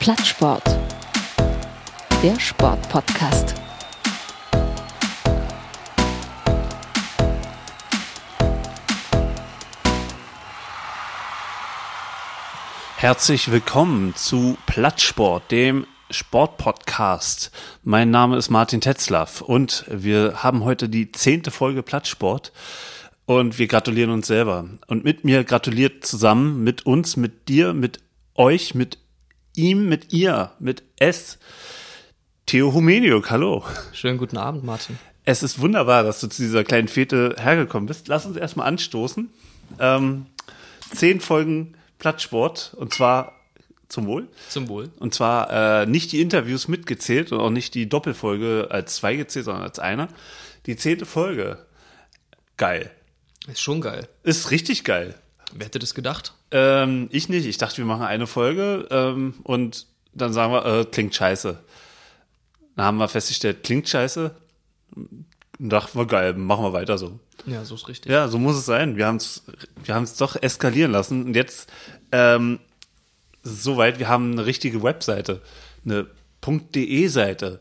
Plattsport. Der Sportpodcast. Herzlich willkommen zu Plattsport, dem Sportpodcast. Mein Name ist Martin Tetzlaff und wir haben heute die zehnte Folge Plattsport und wir gratulieren uns selber. Und mit mir gratuliert zusammen, mit uns, mit dir, mit euch, mit ihm, mit ihr, mit es, Theo Humeniuk. Hallo. Schönen guten Abend, Martin. Es ist wunderbar, dass du zu dieser kleinen Fete hergekommen bist. Lass uns erstmal anstoßen. Ähm, zehn Folgen Plattsport und zwar zum Wohl. Zum Wohl. Und zwar äh, nicht die Interviews mitgezählt und auch nicht die Doppelfolge als zwei gezählt, sondern als einer. Die zehnte Folge. Geil. Ist schon geil. Ist richtig geil. Wer hätte das gedacht? Ähm, ich nicht. Ich dachte, wir machen eine Folge ähm, und dann sagen wir, äh, klingt scheiße. Dann haben wir festgestellt, klingt scheiße. Und dachten wir, geil, machen wir weiter so. Ja, so ist richtig. Ja, so muss es sein. Wir haben es wir haben's doch eskalieren lassen. Und jetzt ähm, soweit, wir haben eine richtige Webseite. Eine .de-Seite.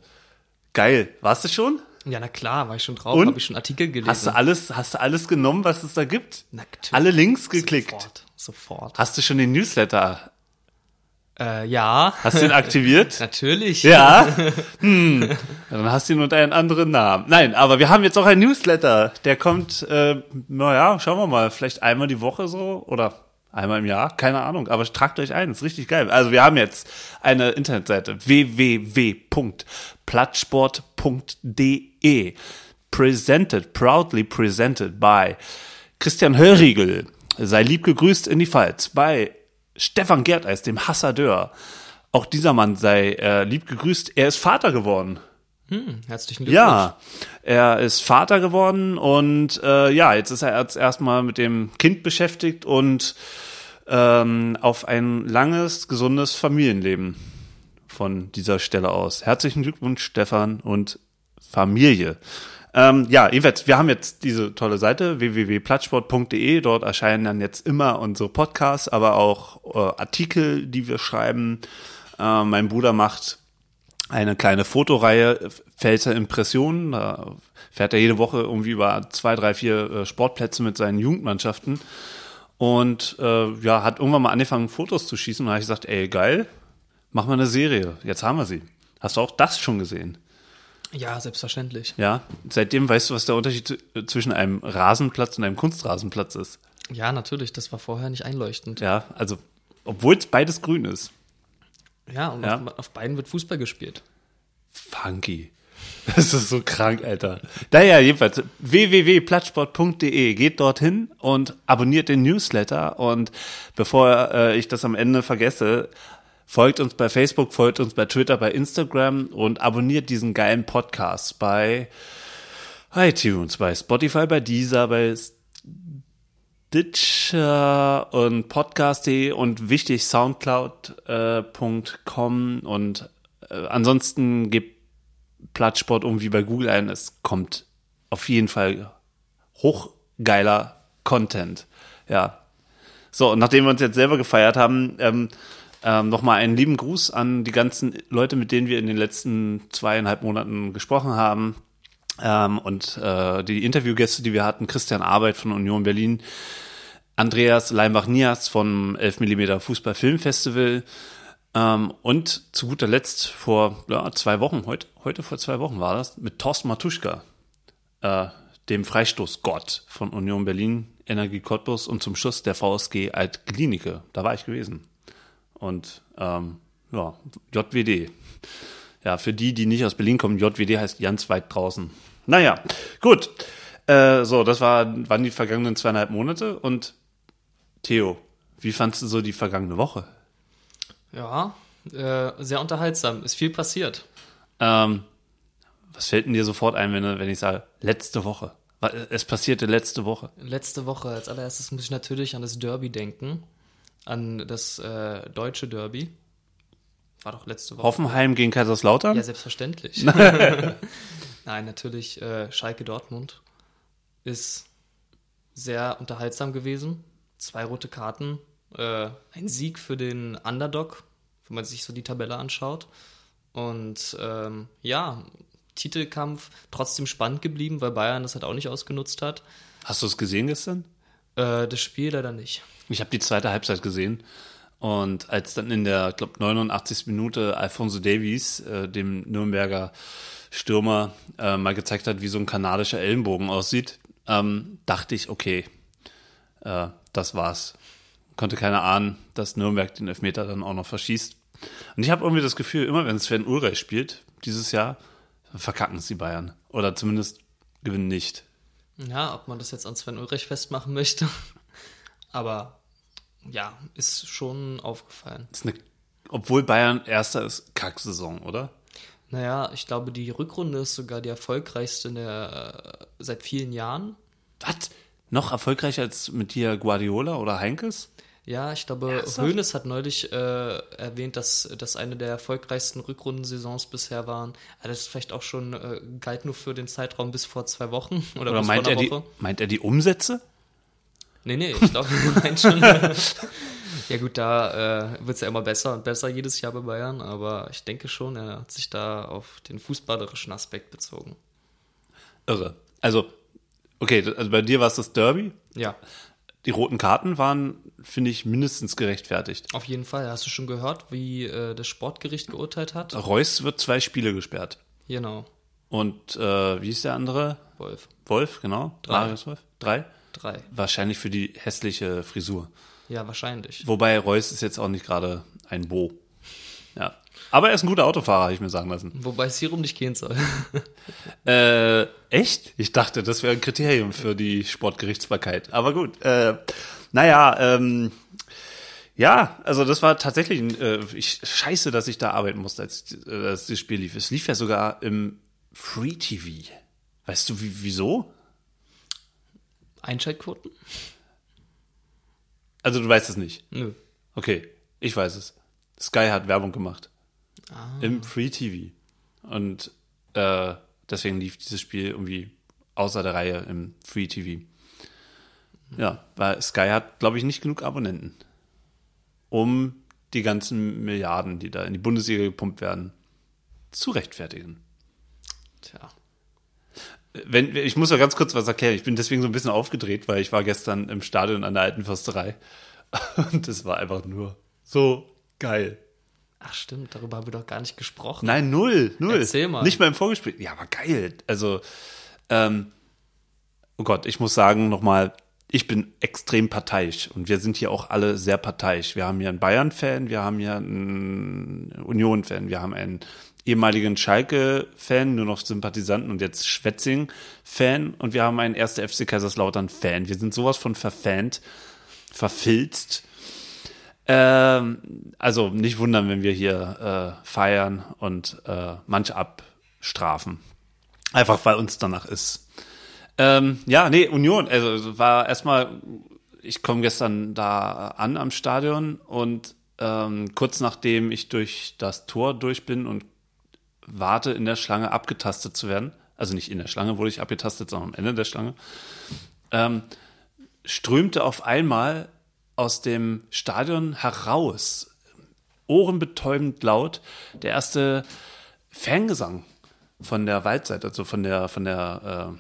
Geil. Warst du schon? Ja, na klar, war ich schon drauf, habe ich schon Artikel gelesen. Hast du alles, hast du alles genommen, was es da gibt? Natürlich. Alle Links geklickt. Sofort. Sofort. Hast du schon den Newsletter? Äh, ja. Hast du ihn aktiviert? Natürlich. Ja. Hm. Dann hast du ihn unter einen anderen Namen. Nein, aber wir haben jetzt auch einen Newsletter. Der kommt, äh, naja, schauen wir mal, vielleicht einmal die Woche so oder einmal im Jahr, keine Ahnung. Aber tragt euch ein, ist richtig geil. Also wir haben jetzt eine Internetseite www.plattsport.de presented, proudly presented by Christian Hörriegel. Sei lieb gegrüßt in die Pfalz bei Stefan Gerteis, dem Hassadeur. Auch dieser Mann sei äh, lieb gegrüßt. Er ist Vater geworden. Hm, herzlichen Glückwunsch. Ja, er ist Vater geworden und äh, ja, jetzt ist er erstmal mit dem Kind beschäftigt und ähm, auf ein langes, gesundes Familienleben von dieser Stelle aus. Herzlichen Glückwunsch, Stefan und Familie. Ähm, ja, jedenfalls, wir haben jetzt diese tolle Seite www.plattsport.de. Dort erscheinen dann jetzt immer unsere Podcasts, aber auch äh, Artikel, die wir schreiben. Äh, mein Bruder macht eine kleine Fotoreihe Pfälzer Impressionen. Da fährt er jede Woche irgendwie über zwei, drei, vier äh, Sportplätze mit seinen Jugendmannschaften. Und äh, ja, hat irgendwann mal angefangen, Fotos zu schießen. Und da habe ich gesagt, ey, geil, mach mal eine Serie. Jetzt haben wir sie. Hast du auch das schon gesehen? Ja, selbstverständlich. Ja, seitdem weißt du, was der Unterschied z- zwischen einem Rasenplatz und einem Kunstrasenplatz ist. Ja, natürlich, das war vorher nicht einleuchtend. Ja, also, obwohl es beides grün ist. Ja, und Ja. Auf, auf beiden wird Fußball gespielt. Funky. Das ist so krank, Alter. Naja, jedenfalls www.plattsport.de. Geht dorthin und abonniert den Newsletter. Und bevor äh, ich das am Ende vergesse, folgt uns bei Facebook, folgt uns bei Twitter, bei Instagram und abonniert diesen geilen Podcast bei iTunes, bei Spotify, bei Deezer, bei Stitcher und Podcast.de und wichtig Soundcloud.com und äh, ansonsten gebt Plattsport irgendwie bei Google ein. Es kommt auf jeden Fall hochgeiler Content. Ja. So, und nachdem wir uns jetzt selber gefeiert haben, ähm, ähm, nochmal einen lieben Gruß an die ganzen Leute, mit denen wir in den letzten zweieinhalb Monaten gesprochen haben. Ähm, und äh, die Interviewgäste, die wir hatten, Christian Arbeit von Union Berlin, Andreas Leimbach-Nias vom 11mm Fußball Filmfestival ähm, und zu guter Letzt vor ja, zwei Wochen, heute, heute vor zwei Wochen war das, mit Thorsten Matuschka, äh, dem Freistoßgott von Union Berlin, Energie Cottbus und zum Schluss der VSG Altklinike. Da war ich gewesen. Und ähm, ja, JWD. Ja, für die, die nicht aus Berlin kommen, JWD heißt ganz weit draußen. Naja, gut. Äh, so, das war, waren die vergangenen zweieinhalb Monate. Und Theo, wie fandst du so die vergangene Woche? Ja, äh, sehr unterhaltsam. Ist viel passiert. Ähm, was fällt denn dir sofort ein, wenn, wenn ich sage, letzte Woche? Es passierte letzte Woche. Letzte Woche als allererstes muss ich natürlich an das Derby denken. An das äh, deutsche Derby. War doch letzte Woche. Hoffenheim gegen Kaiserslautern? Ja, selbstverständlich. Nein, natürlich, äh, Schalke Dortmund ist sehr unterhaltsam gewesen. Zwei rote Karten, äh, ein Sieg für den Underdog, wenn man sich so die Tabelle anschaut. Und ähm, ja, Titelkampf trotzdem spannend geblieben, weil Bayern das halt auch nicht ausgenutzt hat. Hast du es gesehen gestern? Äh, das Spiel leider nicht. Ich habe die zweite Halbzeit gesehen. Und als dann in der, glaube 89. Minute Alfonso Davies, äh, dem Nürnberger Stürmer, äh, mal gezeigt hat, wie so ein kanadischer Ellenbogen aussieht, ähm, dachte ich, okay, äh, das war's. Konnte keiner ahnen, dass Nürnberg den Elfmeter dann auch noch verschießt. Und ich habe irgendwie das Gefühl, immer wenn Sven Ulreich spielt, dieses Jahr, verkacken es die Bayern. Oder zumindest gewinnen nicht. Ja, ob man das jetzt an Sven Ulrich festmachen möchte. Aber ja, ist schon aufgefallen. Ist eine, obwohl Bayern erster ist, Kacksaison, oder? Naja, ich glaube, die Rückrunde ist sogar die erfolgreichste der, äh, seit vielen Jahren. Was? Noch erfolgreicher als mit dir Guardiola oder Heinkes? Ja, ich glaube? Hoeneß hat neulich äh, erwähnt, dass das eine der erfolgreichsten Rückrundensaisons bisher waren. Aber das ist vielleicht auch schon äh, galt nur für den Zeitraum bis vor zwei Wochen oder, Oder bis meint vor er, die, Woche. meint er die Umsätze? Nee, nee, ich glaube, er meint schon. ja gut, da äh, wird es ja immer besser und besser jedes Jahr bei Bayern, aber ich denke schon, er hat sich da auf den fußballerischen Aspekt bezogen. Irre. Also, okay, also bei dir war es das Derby. Ja, Die roten Karten waren, finde ich, mindestens gerechtfertigt. auf jeden Fall. Hast du schon gehört, wie äh, das Sportgericht geurteilt hat? Reus wird zwei Spiele gesperrt. Genau, Und äh, wie ist der andere? Wolf. Wolf, genau. Drei. Marius Wolf. Drei. Drei. Wahrscheinlich für die hässliche Frisur. Ja, wahrscheinlich. Wobei Reus ist jetzt auch nicht gerade ein Bo. Ja. Aber er ist ein guter Autofahrer, habe ich mir sagen lassen. Wobei es hierum nicht gehen soll. Äh, echt? Ich dachte, das wäre ein Kriterium für die Sportgerichtsbarkeit. Aber gut. Äh, naja, ähm, ja, also das war tatsächlich ein, äh, ich, scheiße, dass ich da arbeiten musste, als, äh, als das Spiel lief. Es lief ja sogar im Free TV. Weißt du, wie, wieso? Einschaltquoten? Also du weißt es nicht. Nö. Okay, ich weiß es. Sky hat Werbung gemacht. Ah. Im Free TV. Und äh, deswegen lief dieses Spiel irgendwie außer der Reihe im Free TV. Ja, weil Sky hat, glaube ich, nicht genug Abonnenten, um die ganzen Milliarden, die da in die Bundesliga gepumpt werden, zu rechtfertigen. Tja. Wenn, ich muss ja ganz kurz was erklären. Ich bin deswegen so ein bisschen aufgedreht, weil ich war gestern im Stadion an der alten Försterei. Und das war einfach nur so geil. Ach stimmt, darüber haben wir doch gar nicht gesprochen. Nein, null, null. Erzähl mal. Nicht mal im Vorgespräch. Ja, aber geil. Also, ähm, oh Gott, ich muss sagen nochmal, ich bin extrem parteiisch und wir sind hier auch alle sehr parteiisch. Wir haben hier einen Bayern-Fan, wir haben hier einen Union-Fan, wir haben einen ehemaligen Schalke-Fan, nur noch Sympathisanten und jetzt Schwetzing-Fan und wir haben einen 1. FC Kaiserslautern-Fan. Wir sind sowas von verfant, verfilzt. Ähm, also nicht wundern, wenn wir hier äh, feiern und äh, manche abstrafen. Einfach weil uns danach ist. Ähm, ja, nee, Union, also war erstmal, ich komme gestern da an am Stadion und ähm, kurz nachdem ich durch das Tor durch bin und warte in der Schlange abgetastet zu werden, also nicht in der Schlange wurde ich abgetastet, sondern am Ende der Schlange, ähm, strömte auf einmal aus dem Stadion heraus, ohrenbetäubend laut, der erste Fangesang von der Waldseite, also von der, von der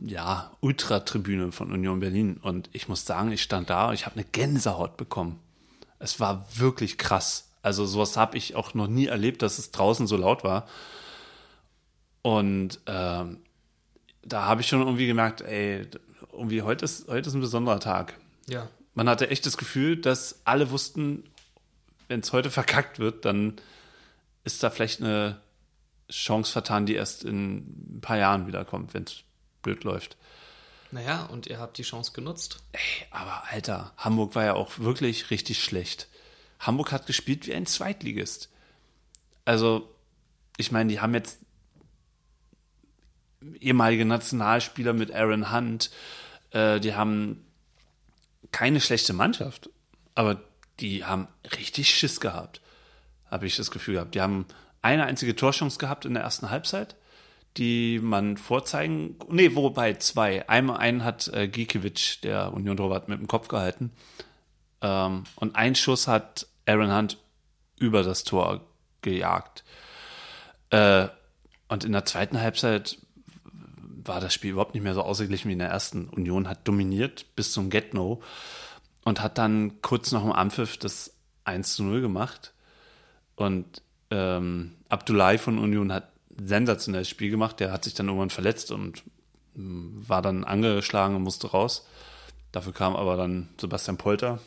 äh, ja, Ultratribüne von Union Berlin. Und ich muss sagen, ich stand da und ich habe eine Gänsehaut bekommen. Es war wirklich krass. Also sowas habe ich auch noch nie erlebt, dass es draußen so laut war. Und ähm, da habe ich schon irgendwie gemerkt, ey, irgendwie heute ist, heute ist ein besonderer Tag. Ja. Man hatte echt das Gefühl, dass alle wussten, wenn es heute verkackt wird, dann ist da vielleicht eine Chance vertan, die erst in ein paar Jahren wiederkommt, wenn es blöd läuft. Naja, und ihr habt die Chance genutzt. Ey, aber Alter, Hamburg war ja auch wirklich richtig schlecht. Hamburg hat gespielt wie ein Zweitligist. Also, ich meine, die haben jetzt ehemalige Nationalspieler mit Aaron Hunt, äh, die haben keine schlechte Mannschaft, aber die haben richtig Schiss gehabt, habe ich das Gefühl gehabt. Die haben eine einzige Torchance gehabt in der ersten Halbzeit, die man vorzeigen, nee, wobei zwei. Einmal einen hat äh, Gikiewicz, der Union Torwart, mit dem Kopf gehalten. Ähm, und ein Schuss hat Aaron Hunt über das Tor gejagt. Äh, und in der zweiten Halbzeit war das Spiel überhaupt nicht mehr so ausgeglichen wie in der ersten. Union hat dominiert bis zum Get-No und hat dann kurz nach dem Anpfiff das 1 zu 0 gemacht. Und ähm, Abdullahi von Union hat ein sensationelles Spiel gemacht. Der hat sich dann irgendwann verletzt und mh, war dann angeschlagen und musste raus. Dafür kam aber dann Sebastian Polter,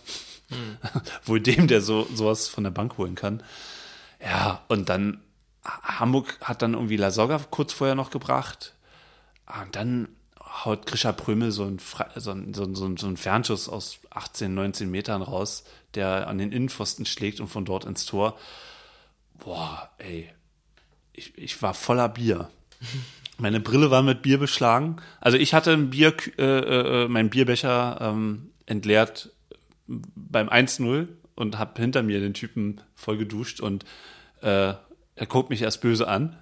hm. wohl dem, der so sowas von der Bank holen kann. Ja, und dann Hamburg hat dann irgendwie Lasogga kurz vorher noch gebracht. Ah, und dann haut Grisha Prömel so ein, so, ein, so, ein, so ein Fernschuss aus 18, 19 Metern raus, der an den Innenpfosten schlägt und von dort ins Tor. Boah, ey. Ich, ich war voller Bier. Meine Brille war mit Bier beschlagen. Also ich hatte ein Bier, äh, äh, mein Bierbecher ähm, entleert beim 1-0 und habe hinter mir den Typen voll geduscht und äh, er guckt mich erst böse an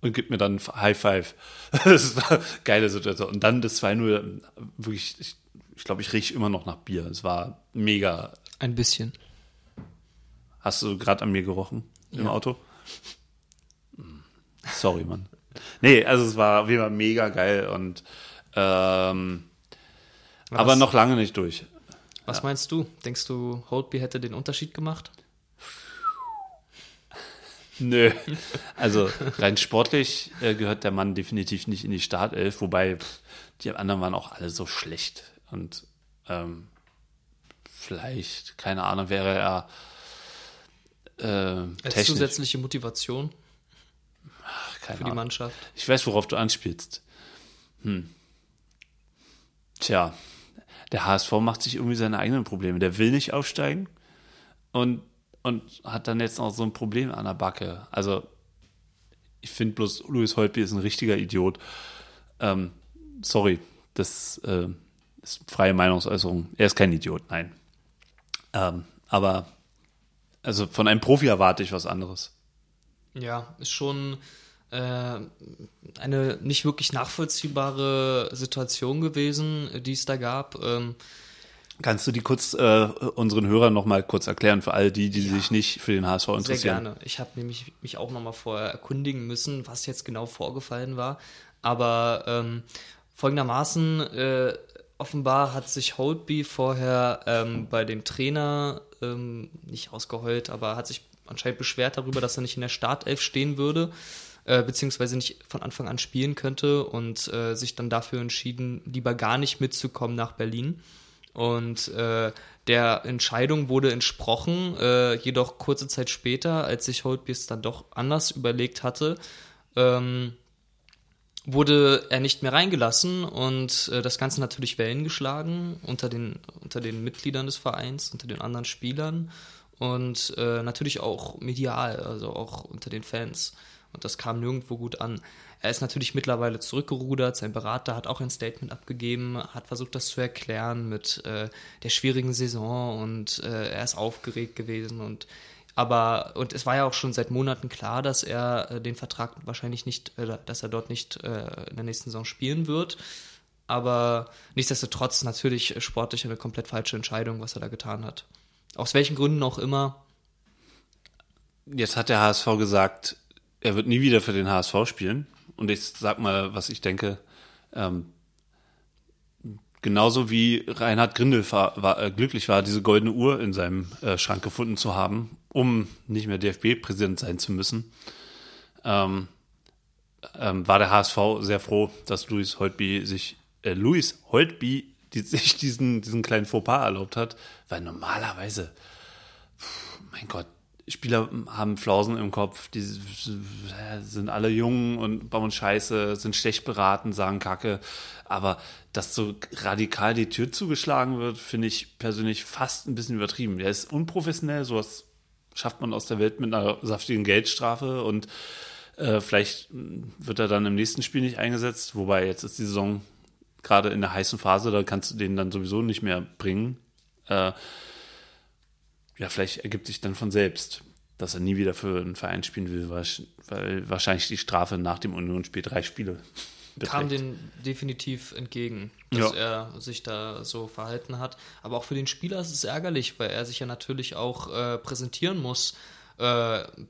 und gibt mir dann High Five. das war eine geile Situation. Und dann das 2-0, wirklich, ich, ich glaube, ich rieche immer noch nach Bier. Es war mega. Ein bisschen. Hast du gerade an mir gerochen im ja. Auto? Sorry, Mann. Nee, also es war auf jeden Fall mega geil und ähm, aber noch lange nicht durch. Was ja. meinst du? Denkst du, Holtby hätte den Unterschied gemacht? Nö. Also rein sportlich äh, gehört der Mann definitiv nicht in die Startelf, wobei pff, die anderen waren auch alle so schlecht. Und ähm, vielleicht, keine Ahnung, wäre er äh, Als zusätzliche Motivation Ach, für Ahnung. die Mannschaft. Ich weiß, worauf du anspielst. Hm. Tja, der HSV macht sich irgendwie seine eigenen Probleme. Der will nicht aufsteigen und und hat dann jetzt noch so ein Problem an der Backe. Also, ich finde bloß, Louis Holtby ist ein richtiger Idiot. Ähm, sorry, das äh, ist freie Meinungsäußerung. Er ist kein Idiot, nein. Ähm, aber, also von einem Profi erwarte ich was anderes. Ja, ist schon äh, eine nicht wirklich nachvollziehbare Situation gewesen, die es da gab. Ähm, Kannst du die kurz äh, unseren Hörern noch mal kurz erklären für all die, die ja, sich nicht für den HSV interessieren? Sehr gerne. Ich habe nämlich mich auch noch mal vorher erkundigen müssen, was jetzt genau vorgefallen war. Aber ähm, folgendermaßen äh, offenbar hat sich Holtby vorher ähm, bei dem Trainer ähm, nicht ausgeheult, aber hat sich anscheinend beschwert darüber, dass er nicht in der Startelf stehen würde äh, beziehungsweise nicht von Anfang an spielen könnte und äh, sich dann dafür entschieden, lieber gar nicht mitzukommen nach Berlin. Und äh, der Entscheidung wurde entsprochen, äh, jedoch kurze Zeit später, als sich Holtby dann doch anders überlegt hatte, ähm, wurde er nicht mehr reingelassen und äh, das Ganze natürlich Wellen geschlagen unter den, unter den Mitgliedern des Vereins, unter den anderen Spielern und äh, natürlich auch medial, also auch unter den Fans. Und das kam nirgendwo gut an. Er ist natürlich mittlerweile zurückgerudert. Sein Berater hat auch ein Statement abgegeben, hat versucht, das zu erklären mit äh, der schwierigen Saison und äh, er ist aufgeregt gewesen und aber und es war ja auch schon seit Monaten klar, dass er äh, den Vertrag wahrscheinlich nicht, äh, dass er dort nicht äh, in der nächsten Saison spielen wird. Aber nichtsdestotrotz natürlich sportlich eine komplett falsche Entscheidung, was er da getan hat. Aus welchen Gründen auch immer. Jetzt hat der HSV gesagt, er wird nie wieder für den HSV spielen und ich sag mal, was ich denke, ähm, genauso wie Reinhard Grindel war, war, äh, glücklich war, diese goldene Uhr in seinem äh, Schrank gefunden zu haben, um nicht mehr DFB-Präsident sein zu müssen, ähm, ähm, war der HSV sehr froh, dass Luis Holtby sich, äh, Luis Holtby die, sich diesen, diesen kleinen Fauxpas erlaubt hat, weil normalerweise, pff, mein Gott, Spieler haben Flausen im Kopf, die sind alle jung und bauen Scheiße, sind schlecht beraten, sagen Kacke. Aber dass so radikal die Tür zugeschlagen wird, finde ich persönlich fast ein bisschen übertrieben. Der ist unprofessionell, sowas schafft man aus der Welt mit einer saftigen Geldstrafe und äh, vielleicht wird er dann im nächsten Spiel nicht eingesetzt, wobei jetzt ist die Saison gerade in der heißen Phase, da kannst du den dann sowieso nicht mehr bringen. Äh, ja, vielleicht ergibt sich dann von selbst, dass er nie wieder für einen Verein spielen will, weil wahrscheinlich die Strafe nach dem Unionsspiel drei Spiele kam beträgt. den definitiv entgegen, dass Ja. er sich da so verhalten hat. Aber auch für den Spieler ist es ärgerlich, weil er sich ja natürlich auch äh, präsentieren muss, äh,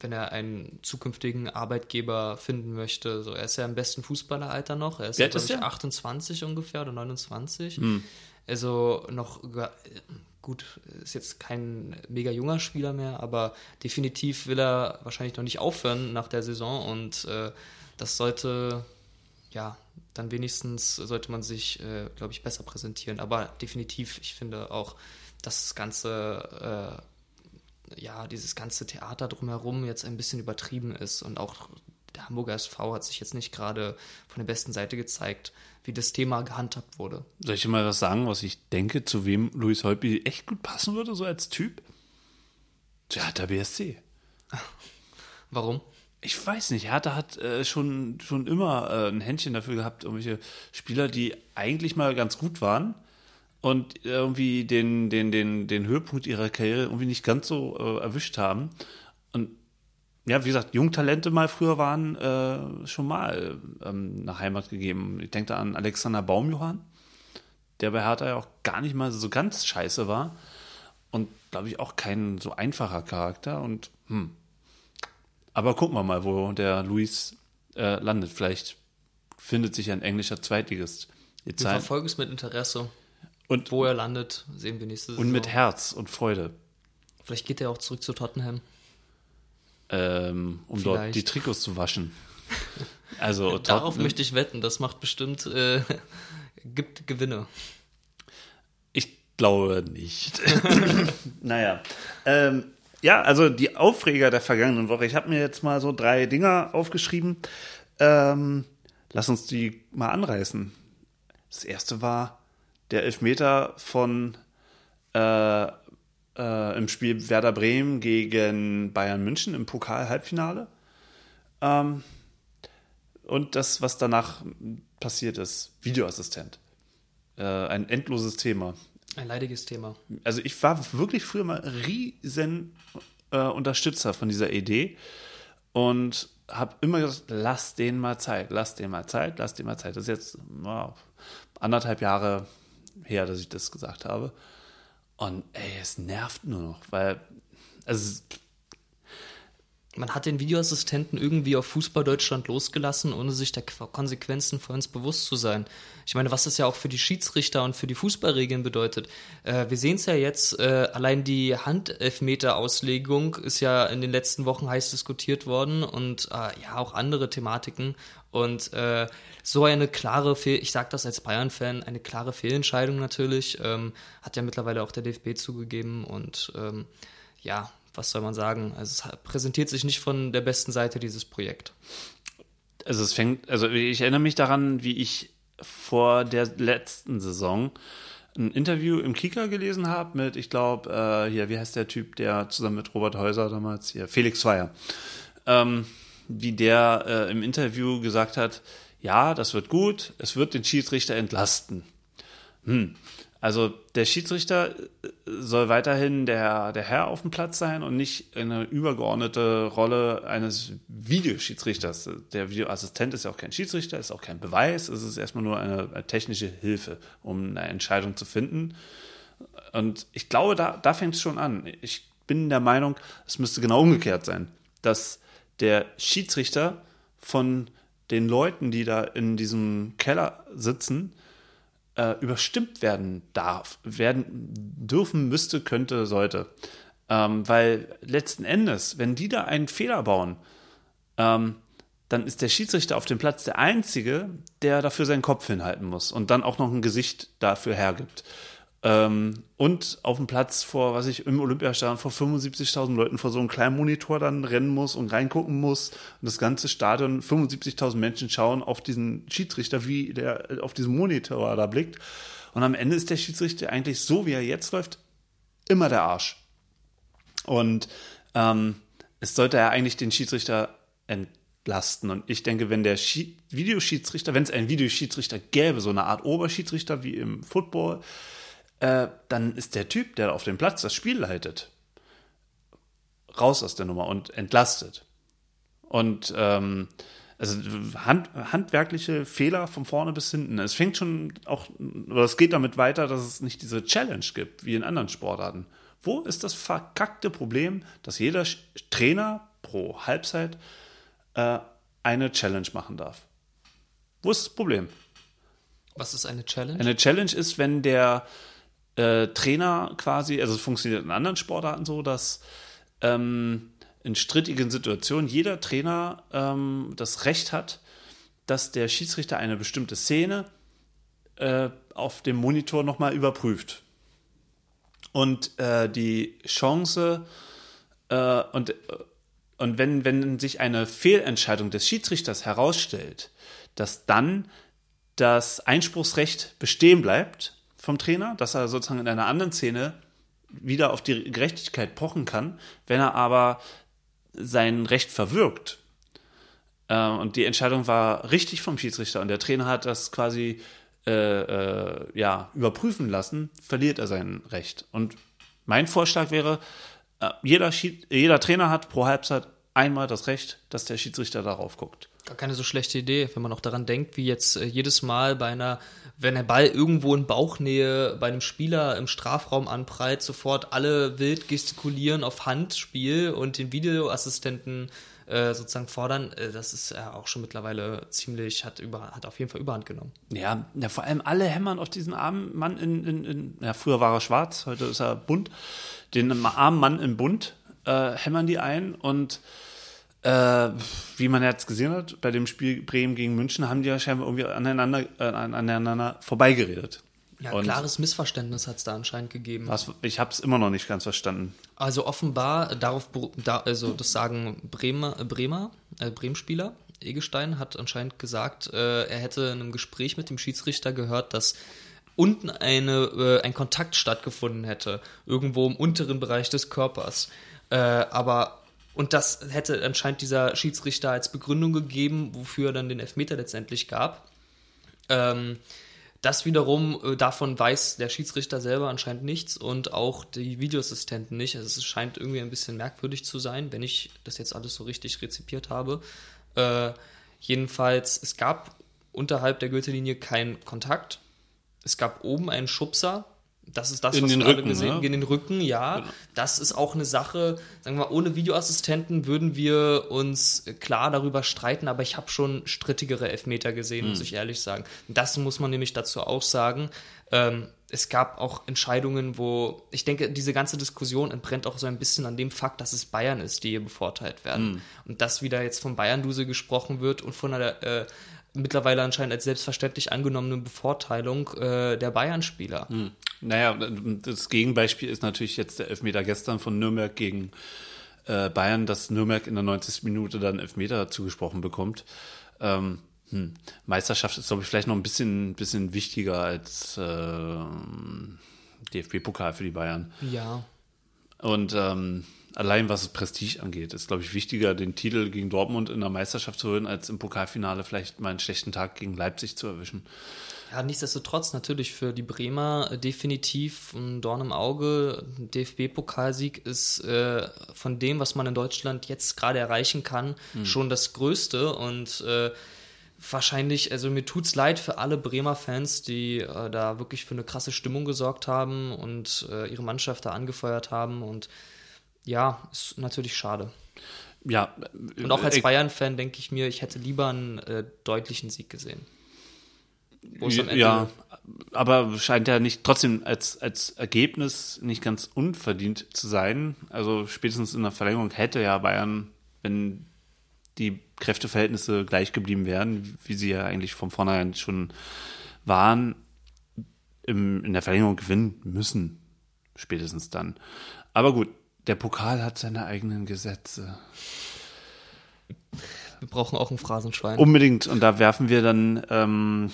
wenn er einen zukünftigen Arbeitgeber finden möchte. So, er ist ja im besten Fußballeralter noch. Er ist ja, glaube ich, er? Hm. 28 ungefähr oder 29. Also noch ga- gut, ist jetzt kein mega junger Spieler mehr, aber definitiv will er wahrscheinlich noch nicht aufhören nach der Saison und äh, das sollte ja dann wenigstens sollte man sich, äh, glaube ich, besser präsentieren. Aber definitiv, ich finde auch, dass das ganze äh, ja, dieses ganze Theater drumherum jetzt ein bisschen übertrieben ist und auch der Hamburger SV hat sich jetzt nicht gerade von der besten Seite gezeigt, wie das Thema gehandhabt wurde. Soll ich mal was sagen, was ich denke, zu wem Luis Holtby echt gut passen würde, so als Typ? Zu Hertha BSC. Warum? Ich weiß nicht, Hertha hat äh, schon, schon immer äh, ein Händchen dafür gehabt, irgendwelche Spieler, die eigentlich mal ganz gut waren und irgendwie den, den, den, den Höhepunkt ihrer Karriere irgendwie nicht ganz so äh, erwischt haben. Ja, wie gesagt, Jungtalente mal früher waren äh, schon mal ähm, nach Heimat gegeben. Ich denke da an Alexander Baumjohann, der bei Hertha ja auch gar nicht mal so ganz scheiße war. Und glaube ich auch kein so einfacher Charakter. Und hm. Aber gucken wir mal, wo der Luis äh, landet. Vielleicht findet sich ein englischer Zweitligist. Die Wir verfolgen es mit Interesse. Und, Wo er landet, sehen wir nächste Saison. und mit Herz und Freude. Vielleicht geht er auch zurück zu Tottenham. Ähm, um dort Vielleicht. die Trikots zu waschen. Also Darauf Totten- möchte ich wetten. Das macht bestimmt, äh, gibt Gewinne. Ich glaube nicht. naja. Ähm, ja, also die Aufreger der vergangenen Woche. Ich habe mir jetzt mal so drei Dinger aufgeschrieben. Ähm, lass uns die mal anreißen. Das erste war der Elfmeter von äh, äh, im Spiel Werder Bremen gegen Bayern München im Pokal-Halbfinale. Ähm, und das, was danach passiert ist, Videoassistent. Äh, ein endloses Thema. Ein leidiges Thema. Also ich war wirklich früher mal riesen äh, Unterstützer von dieser Idee und habe immer gesagt, lass denen mal Zeit, lass denen mal Zeit, lass denen mal Zeit. Das ist jetzt wow, anderthalb Jahre her, dass ich das gesagt habe. Und ey, es nervt nur noch, weil also Man hat den Videoassistenten irgendwie auf Fußball Deutschland losgelassen, ohne sich der Qu- Konsequenzen für uns bewusst zu sein. Ich meine, was das ja auch für die Schiedsrichter und für die Fußballregeln bedeutet. Äh, wir sehen es ja jetzt, äh, allein die Handelfmeter-Auslegung ist ja in den letzten Wochen heiß diskutiert worden und äh, ja, auch andere Thematiken. Und äh, so eine klare, Fehl ich sage das als Bayern-Fan, eine klare Fehlentscheidung natürlich, ähm, hat ja mittlerweile auch der DFB zugegeben und ähm, ja, was soll man sagen? Also es präsentiert sich nicht von der besten Seite dieses Projekt. Also es fängt, also ich erinnere mich daran, wie ich vor der letzten Saison ein Interview im Kika gelesen habe mit, ich glaube, äh, hier, wie heißt der Typ, der zusammen mit Robert Häuser damals hier, Felix Zweier, ähm, wie der äh, im Interview gesagt hat, ja, das wird gut, es wird den Schiedsrichter entlasten. Hm. Also der Schiedsrichter äh, soll weiterhin der, der Herr auf dem Platz sein und nicht eine übergeordnete Rolle eines Videoschiedsrichters. Der Videoassistent ist ja auch kein Schiedsrichter, ist auch kein Beweis, es ist erstmal nur eine, technische Hilfe, um eine Entscheidung zu finden. Und ich glaube, da, da fängt es schon an. Ich bin der Meinung, es müsste genau umgekehrt sein, dass der Schiedsrichter von den Leuten, die da in diesem Keller sitzen, äh, überstimmt werden darf, werden dürfen, müsste, könnte, sollte. Ähm, weil letzten Endes, wenn die da einen Fehler bauen, ähm, dann ist der Schiedsrichter auf dem Platz der Einzige, der dafür seinen Kopf hinhalten muss und dann auch noch ein Gesicht dafür hergibt. Ähm, und auf dem Platz vor, was ich im Olympiastadion vor 75.000 Leuten vor so einem kleinen Monitor dann rennen muss und reingucken muss. Und das ganze Stadion, 75.000 Menschen schauen auf diesen Schiedsrichter, wie der auf diesem Monitor da blickt. Und am Ende ist der Schiedsrichter eigentlich so, wie er jetzt läuft, immer der Arsch. Und ähm, es sollte ja eigentlich den Schiedsrichter entlasten. Und ich denke, wenn der Schie Videoschiedsrichter, wenn es einen Videoschiedsrichter gäbe, so eine Art Oberschiedsrichter wie im Football, äh, dann ist der Typ, der auf dem Platz das Spiel leitet, raus aus der Nummer und entlastet. Und ähm, also hand, handwerkliche Fehler von vorne bis hinten. Es fängt schon auch, oder es geht damit weiter, dass es nicht diese Challenge gibt, wie in anderen Sportarten. Wo ist das verkackte Problem, dass jeder Trainer pro Halbzeit äh, eine Challenge machen darf? Wo ist das Problem? Was ist eine Challenge? Eine Challenge ist, wenn der äh, Trainer quasi, also es funktioniert in anderen Sportarten so, dass ähm, in strittigen Situationen jeder Trainer ähm, das Recht hat, dass der Schiedsrichter eine bestimmte Szene äh, auf dem Monitor nochmal überprüft. Und äh, die Chance, äh, und, und wenn, wenn sich eine Fehlentscheidung des Schiedsrichters herausstellt, dass dann das Einspruchsrecht bestehen bleibt vom Trainer, dass er sozusagen in einer anderen Szene wieder auf die Gerechtigkeit pochen kann, wenn er aber sein Recht verwirkt. Äh, und die Entscheidung war richtig vom Schiedsrichter und der Trainer hat das quasi äh, äh, ja, überprüfen lassen, verliert er sein Recht. Und mein Vorschlag wäre, äh, jeder, jeder Trainer hat pro Halbzeit einmal das Recht, dass der Schiedsrichter darauf guckt. Gar keine so schlechte Idee, wenn man auch daran denkt, wie jetzt äh, jedes Mal bei einer, wenn der Ball irgendwo in Bauchnähe bei einem Spieler im Strafraum anprallt, sofort alle wild gestikulieren auf Handspiel und den Videoassistenten äh, sozusagen fordern, äh, das ist ja auch schon mittlerweile ziemlich, hat, über, hat auf jeden Fall Überhand genommen. Ja, ja, vor allem alle hämmern auf diesen armen Mann in, in, in ja, früher war er schwarz, heute ist er bunt, den armen Mann im Bund äh, hämmern die ein und äh, wie man jetzt gesehen hat, bei dem Spiel Bremen gegen München haben die ja scheinbar irgendwie aneinander, äh, aneinander vorbeigeredet. Ja, und klares Missverständnis hat es da anscheinend gegeben. Was, ich habe es immer noch nicht ganz verstanden. Also offenbar, darauf, da, also das sagen Bremer, Bremer äh, Bremen-Spieler, Egestein hat anscheinend gesagt, äh, er hätte in einem Gespräch mit dem Schiedsrichter gehört, dass unten eine, äh, ein Kontakt stattgefunden hätte, irgendwo im unteren Bereich des Körpers. Äh, aber und das hätte anscheinend dieser Schiedsrichter als Begründung gegeben, wofür er dann den Elfmeter letztendlich gab. Ähm, das wiederum, äh, davon weiß der Schiedsrichter selber anscheinend nichts und auch die Videoassistenten nicht. Also es scheint irgendwie ein bisschen merkwürdig zu sein, wenn ich das jetzt alles so richtig rezipiert habe. Äh, jedenfalls, es gab unterhalb der Gürtellinie keinen Kontakt. Es gab oben einen Schubser, das ist das, in was den wir Rücken, alle gesehen ne? In den Rücken, ja. Genau. Das ist auch eine Sache, sagen wir mal, ohne Videoassistenten würden wir uns klar darüber streiten, aber ich habe schon strittigere Elfmeter gesehen, Hm. muss ich ehrlich sagen. Das muss man nämlich dazu auch sagen. Ähm, es gab auch Entscheidungen, wo ich denke, diese ganze Diskussion entbrennt auch so ein bisschen an dem Fakt, dass es Bayern ist, die hier bevorteilt werden. Hm. Und dass wieder jetzt von Bayern-Duse gesprochen wird und von einer äh, mittlerweile anscheinend als selbstverständlich angenommene Bevorteilung äh, der Bayern-Spieler. Hm. Naja, das Gegenbeispiel ist natürlich jetzt der Elfmeter gestern von Nürnberg gegen äh, Bayern, dass Nürnberg in der 90. Minute dann Elfmeter zugesprochen bekommt. Ähm, hm. Meisterschaft ist, glaube ich, vielleicht noch ein bisschen, bisschen wichtiger als äh, DFB-Pokal für die Bayern. Ja, Und ähm, allein was das Prestige angeht, ist, glaube ich, wichtiger, den Titel gegen Dortmund in der Meisterschaft zu holen, als im Pokalfinale vielleicht mal einen schlechten Tag gegen Leipzig zu erwischen. Ja, nichtsdestotrotz natürlich für die Bremer äh, definitiv ein Dorn im Auge. Ein DFB-Pokalsieg ist äh, von dem, was man in Deutschland jetzt gerade erreichen kann, schon das Größte und äh, wahrscheinlich, also mir tut's leid für alle Bremer Fans, die äh, da wirklich für eine krasse Stimmung gesorgt haben und äh, ihre Mannschaft da angefeuert haben und ja, ist natürlich schade. Ja, Und auch als äh, Bayern-Fan denke ich mir, ich hätte lieber einen äh, deutlichen Sieg gesehen. Wo es am Ende Ja, aber scheint ja nicht trotzdem als, als Ergebnis nicht ganz unverdient zu sein. Also spätestens in der Verlängerung hätte ja Bayern, wenn die Kräfteverhältnisse gleich geblieben wären, wie sie ja eigentlich von vornherein schon waren, im, in der Verlängerung gewinnen müssen. Spätestens dann. Aber gut, der Pokal hat seine eigenen Gesetze. Wir brauchen auch ein Phrasenschwein. Unbedingt. Und da werfen wir dann ähm,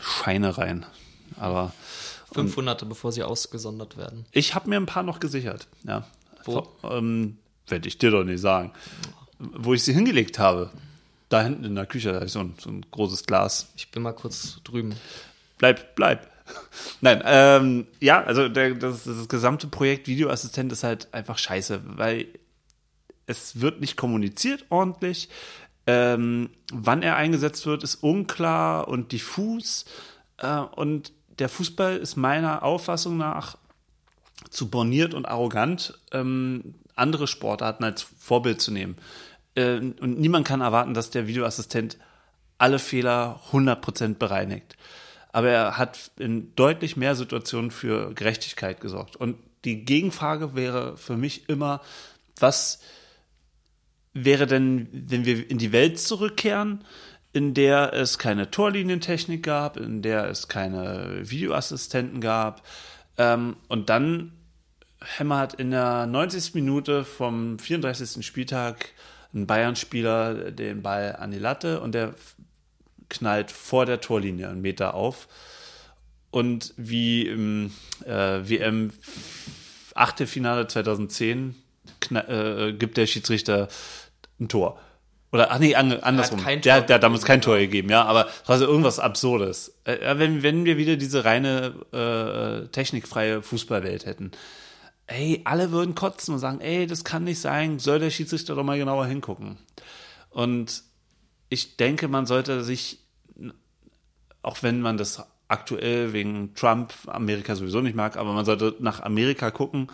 Scheine rein. Aber 500, bevor sie ausgesondert werden. Ich habe mir ein paar noch gesichert. Ja. Wo? Ähm, Werde ich dir doch nicht sagen. Wo ich sie hingelegt habe. Da hinten in der Küche, da ist so ein, so ein großes Glas. Ich bin mal kurz drüben. Bleib, bleib. Nein, ähm, ja, also der, das, das gesamte Projekt Videoassistent ist halt einfach scheiße, weil es wird nicht kommuniziert ordentlich. Ähm, wann er eingesetzt wird, ist unklar und diffus. Äh, und der Fußball ist meiner Auffassung nach zu borniert und arrogant, ähm, andere Sportarten als Vorbild zu nehmen. Äh, und niemand kann erwarten, dass der Videoassistent alle Fehler 100% bereinigt. Aber er hat in deutlich mehr Situationen für Gerechtigkeit gesorgt. Und die Gegenfrage wäre für mich immer, was wäre denn, wenn wir in die Welt zurückkehren, in der es keine Torlinientechnik gab, in der es keine Videoassistenten gab. Ähm, und dann hämmert in der 90. Minute vom 34. Spieltag ein Bayern-Spieler den Ball an die Latte und der knallt vor der Torlinie einen Meter auf. Und wie im äh, WM Achtelfinale 2010 äh, gibt der Schiedsrichter ein Tor. Oder, ach nee, andersrum. Der, der, hat damals kein Tor gegeben, ja, aber quasi irgendwas Absurdes. Äh, wenn, wenn wir wieder diese reine äh, technikfreie Fußballwelt hätten, ey, alle würden kotzen und sagen, ey, das kann nicht sein, soll der Schiedsrichter doch mal genauer hingucken. Und ich denke, man sollte sich, auch wenn man das aktuell wegen Trump Amerika sowieso nicht mag, aber man sollte nach Amerika gucken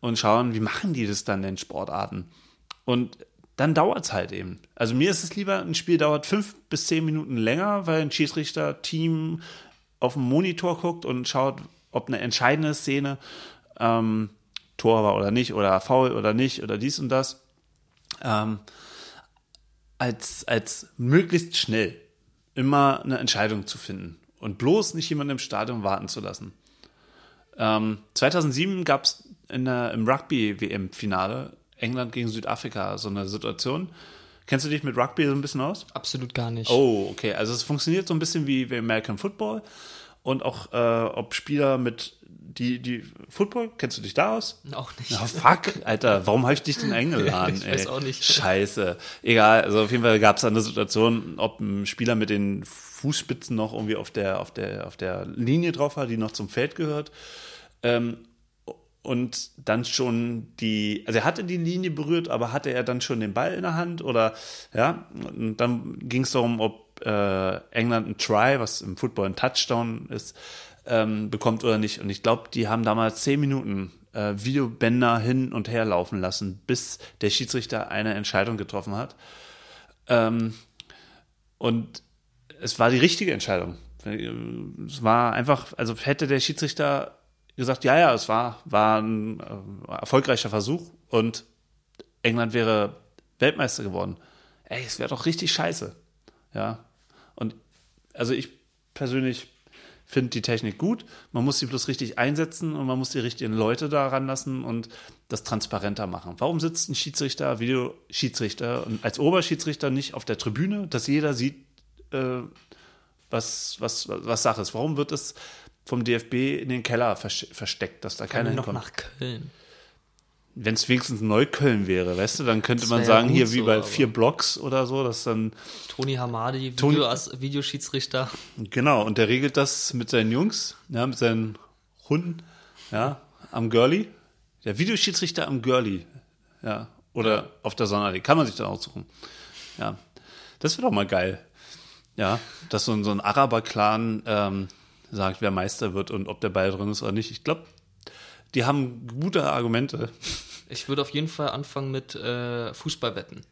und schauen, wie machen die das dann in Sportarten? Und dann dauert es halt eben. Also mir ist es lieber, ein Spiel dauert fünf bis zehn Minuten länger, weil ein Schiedsrichter-Team auf dem Monitor guckt und schaut, ob eine entscheidende Szene ähm, Tor war oder nicht, oder faul oder nicht, oder dies und das, ähm, als, als möglichst schnell immer eine Entscheidung zu finden und bloß nicht jemanden im Stadion warten zu lassen. Ähm, 2007 gab es im Rugby-WM-Finale England gegen Südafrika so eine Situation. Kennst du dich mit Rugby so ein bisschen aus? Absolut gar nicht. Oh, okay. Also es funktioniert so ein bisschen wie, wie American Football und auch äh, ob Spieler mit die, die Football, kennst du dich da aus? Auch nicht. Ja, fuck, Alter, warum habe ich dich denn eingeladen? ich weiß auch nicht. Scheiße. Egal, also auf jeden Fall gab es eine Situation, ob ein Spieler mit den Fußspitzen noch irgendwie auf der, auf der, auf der Linie drauf war, die noch zum Feld gehört. Ähm, und dann schon die, also er hatte die Linie berührt, aber hatte er dann schon den Ball in der Hand oder ja, und dann ging es darum, ob äh, England ein Try, was im Football ein Touchdown ist, ähm, bekommt oder nicht. Und ich glaube, die haben damals zehn Minuten äh, Videobänder hin und her laufen lassen, bis der Schiedsrichter eine Entscheidung getroffen hat. Ähm, und es war die richtige Entscheidung. Es war einfach, also hätte der Schiedsrichter gesagt, ja, ja, es war, war ein äh, erfolgreicher Versuch und England wäre Weltmeister geworden. Ey, es wäre doch richtig scheiße. Ja. Und also ich persönlich finde die Technik gut. Man muss sie bloß richtig einsetzen und man muss die richtigen Leute da ranlassen und das transparenter machen. Warum sitzt ein Schiedsrichter, Videoschiedsrichter und als Oberschiedsrichter nicht auf der Tribüne, dass jeder sieht, äh, was, was, was Sache ist? Warum wird es vom DFB in den Keller versteckt, dass da keiner noch hinkommt. nach Köln. Wenn es wenigstens Neukölln wäre, weißt du, dann könnte man sagen, ja hier wie so, bei vier Blocks oder so, dass dann. Toni Hamadi, Toni, Video, Videoschiedsrichter. Genau, und der regelt das mit seinen Jungs, ja, mit seinen Hunden, ja, am Girlie. Der Videoschiedsrichter am Girlie, ja, oder auf der Sonnenallee, kann man sich dann aussuchen. Ja, das wäre doch mal geil. Ja, dass so ein, so ein Araber-Clan ähm, sagt, wer Meister wird und ob der Ball drin ist oder nicht. Ich glaube, die haben gute Argumente. Ich würde auf jeden Fall anfangen mit äh, Fußballwetten.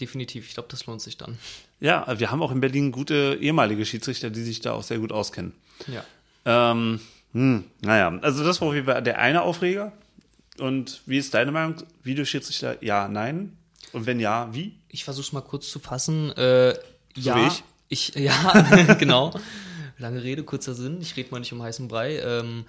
Definitiv. Ich glaube, das lohnt sich dann. Ja, wir haben auch in Berlin gute ehemalige Schiedsrichter, die sich da auch sehr gut auskennen. Ja. Ähm, hm, naja, also das war der eine Aufreger. Und wie ist deine Meinung? Videoschiedsrichter, ja, nein? Und wenn ja, wie? Ich versuche es mal kurz zu fassen. Äh, so ja, ich? ich ja, genau. Lange Rede, kurzer Sinn. Ich rede mal nicht um heißen Brei. Ähm,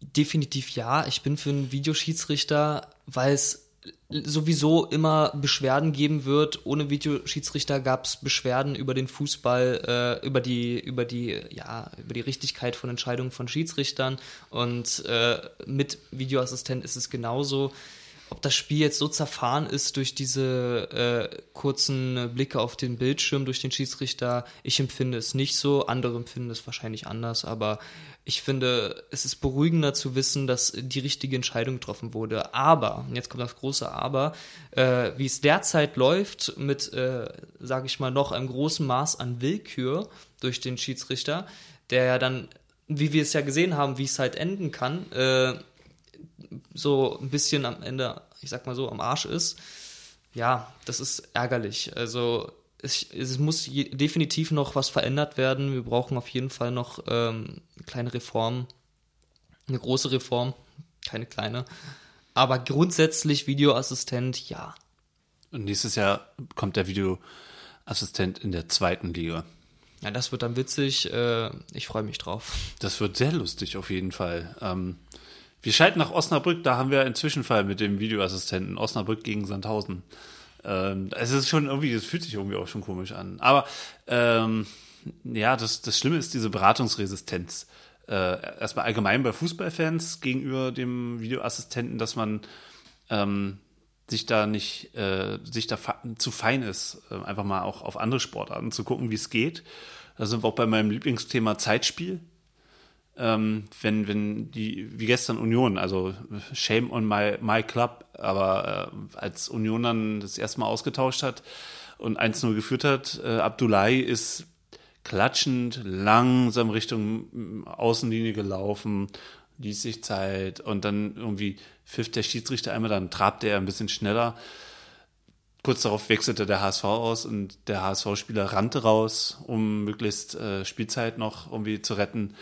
definitiv ja. Ich bin für einen Videoschiedsrichter, weil es sowieso immer Beschwerden geben wird. Ohne Videoschiedsrichter gab es Beschwerden über den Fußball, äh, über die, über die, ja, über die Richtigkeit von Entscheidungen von Schiedsrichtern. Und äh, mit Videoassistent ist es genauso. Ob das Spiel jetzt so zerfahren ist durch diese äh, kurzen Blicke auf den Bildschirm durch den Schiedsrichter. Ich empfinde es nicht so, andere empfinden es wahrscheinlich anders, aber ich finde, es ist beruhigender zu wissen, dass die richtige Entscheidung getroffen wurde. Aber, und jetzt kommt das große Aber, äh, wie es derzeit läuft, mit, äh, sage ich mal, noch einem großen Maß an Willkür durch den Schiedsrichter, der ja dann, wie wir es ja gesehen haben, wie es halt enden kann, äh, so ein bisschen am Ende, ich sag mal so, am Arsch ist, ja, das ist ärgerlich. Also es, es muss je, definitiv noch was verändert werden. Wir brauchen auf jeden Fall noch ähm, eine kleine Reform, eine große Reform, keine kleine. Aber grundsätzlich Videoassistent, ja. Und nächstes Jahr kommt der Videoassistent in der zweiten Liga. Ja, das wird dann witzig. Äh, ich freue mich drauf. Das wird sehr lustig auf jeden Fall. Ähm, wir schalten nach Osnabrück, da haben wir einen Zwischenfall mit dem Videoassistenten. Osnabrück gegen Sandhausen. Ähm, es ist schon irgendwie, es fühlt sich irgendwie auch schon komisch an. Aber ähm, ja, das, das Schlimme ist diese Beratungsresistenz. Äh, erstmal allgemein bei Fußballfans gegenüber dem Videoassistenten, dass man ähm, sich da nicht, äh, sich da zu fein ist, äh, einfach mal auch auf andere Sportarten zu gucken, wie es geht. Da sind wir auch bei meinem Lieblingsthema Zeitspiel ähm, wenn, wenn die, wie gestern Union, also shame on my, my club, aber äh, als Union dann das erste Mal ausgetauscht hat und 1-0 geführt hat, äh, Abdullahi ist klatschend langsam Richtung Außenlinie gelaufen, ließ sich Zeit und dann irgendwie pfiff der Schiedsrichter einmal, dann trabte er ein bisschen schneller. Kurz darauf wechselte der HSV aus und der HSV-Spieler rannte raus, um möglichst äh, Spielzeit noch irgendwie zu retten.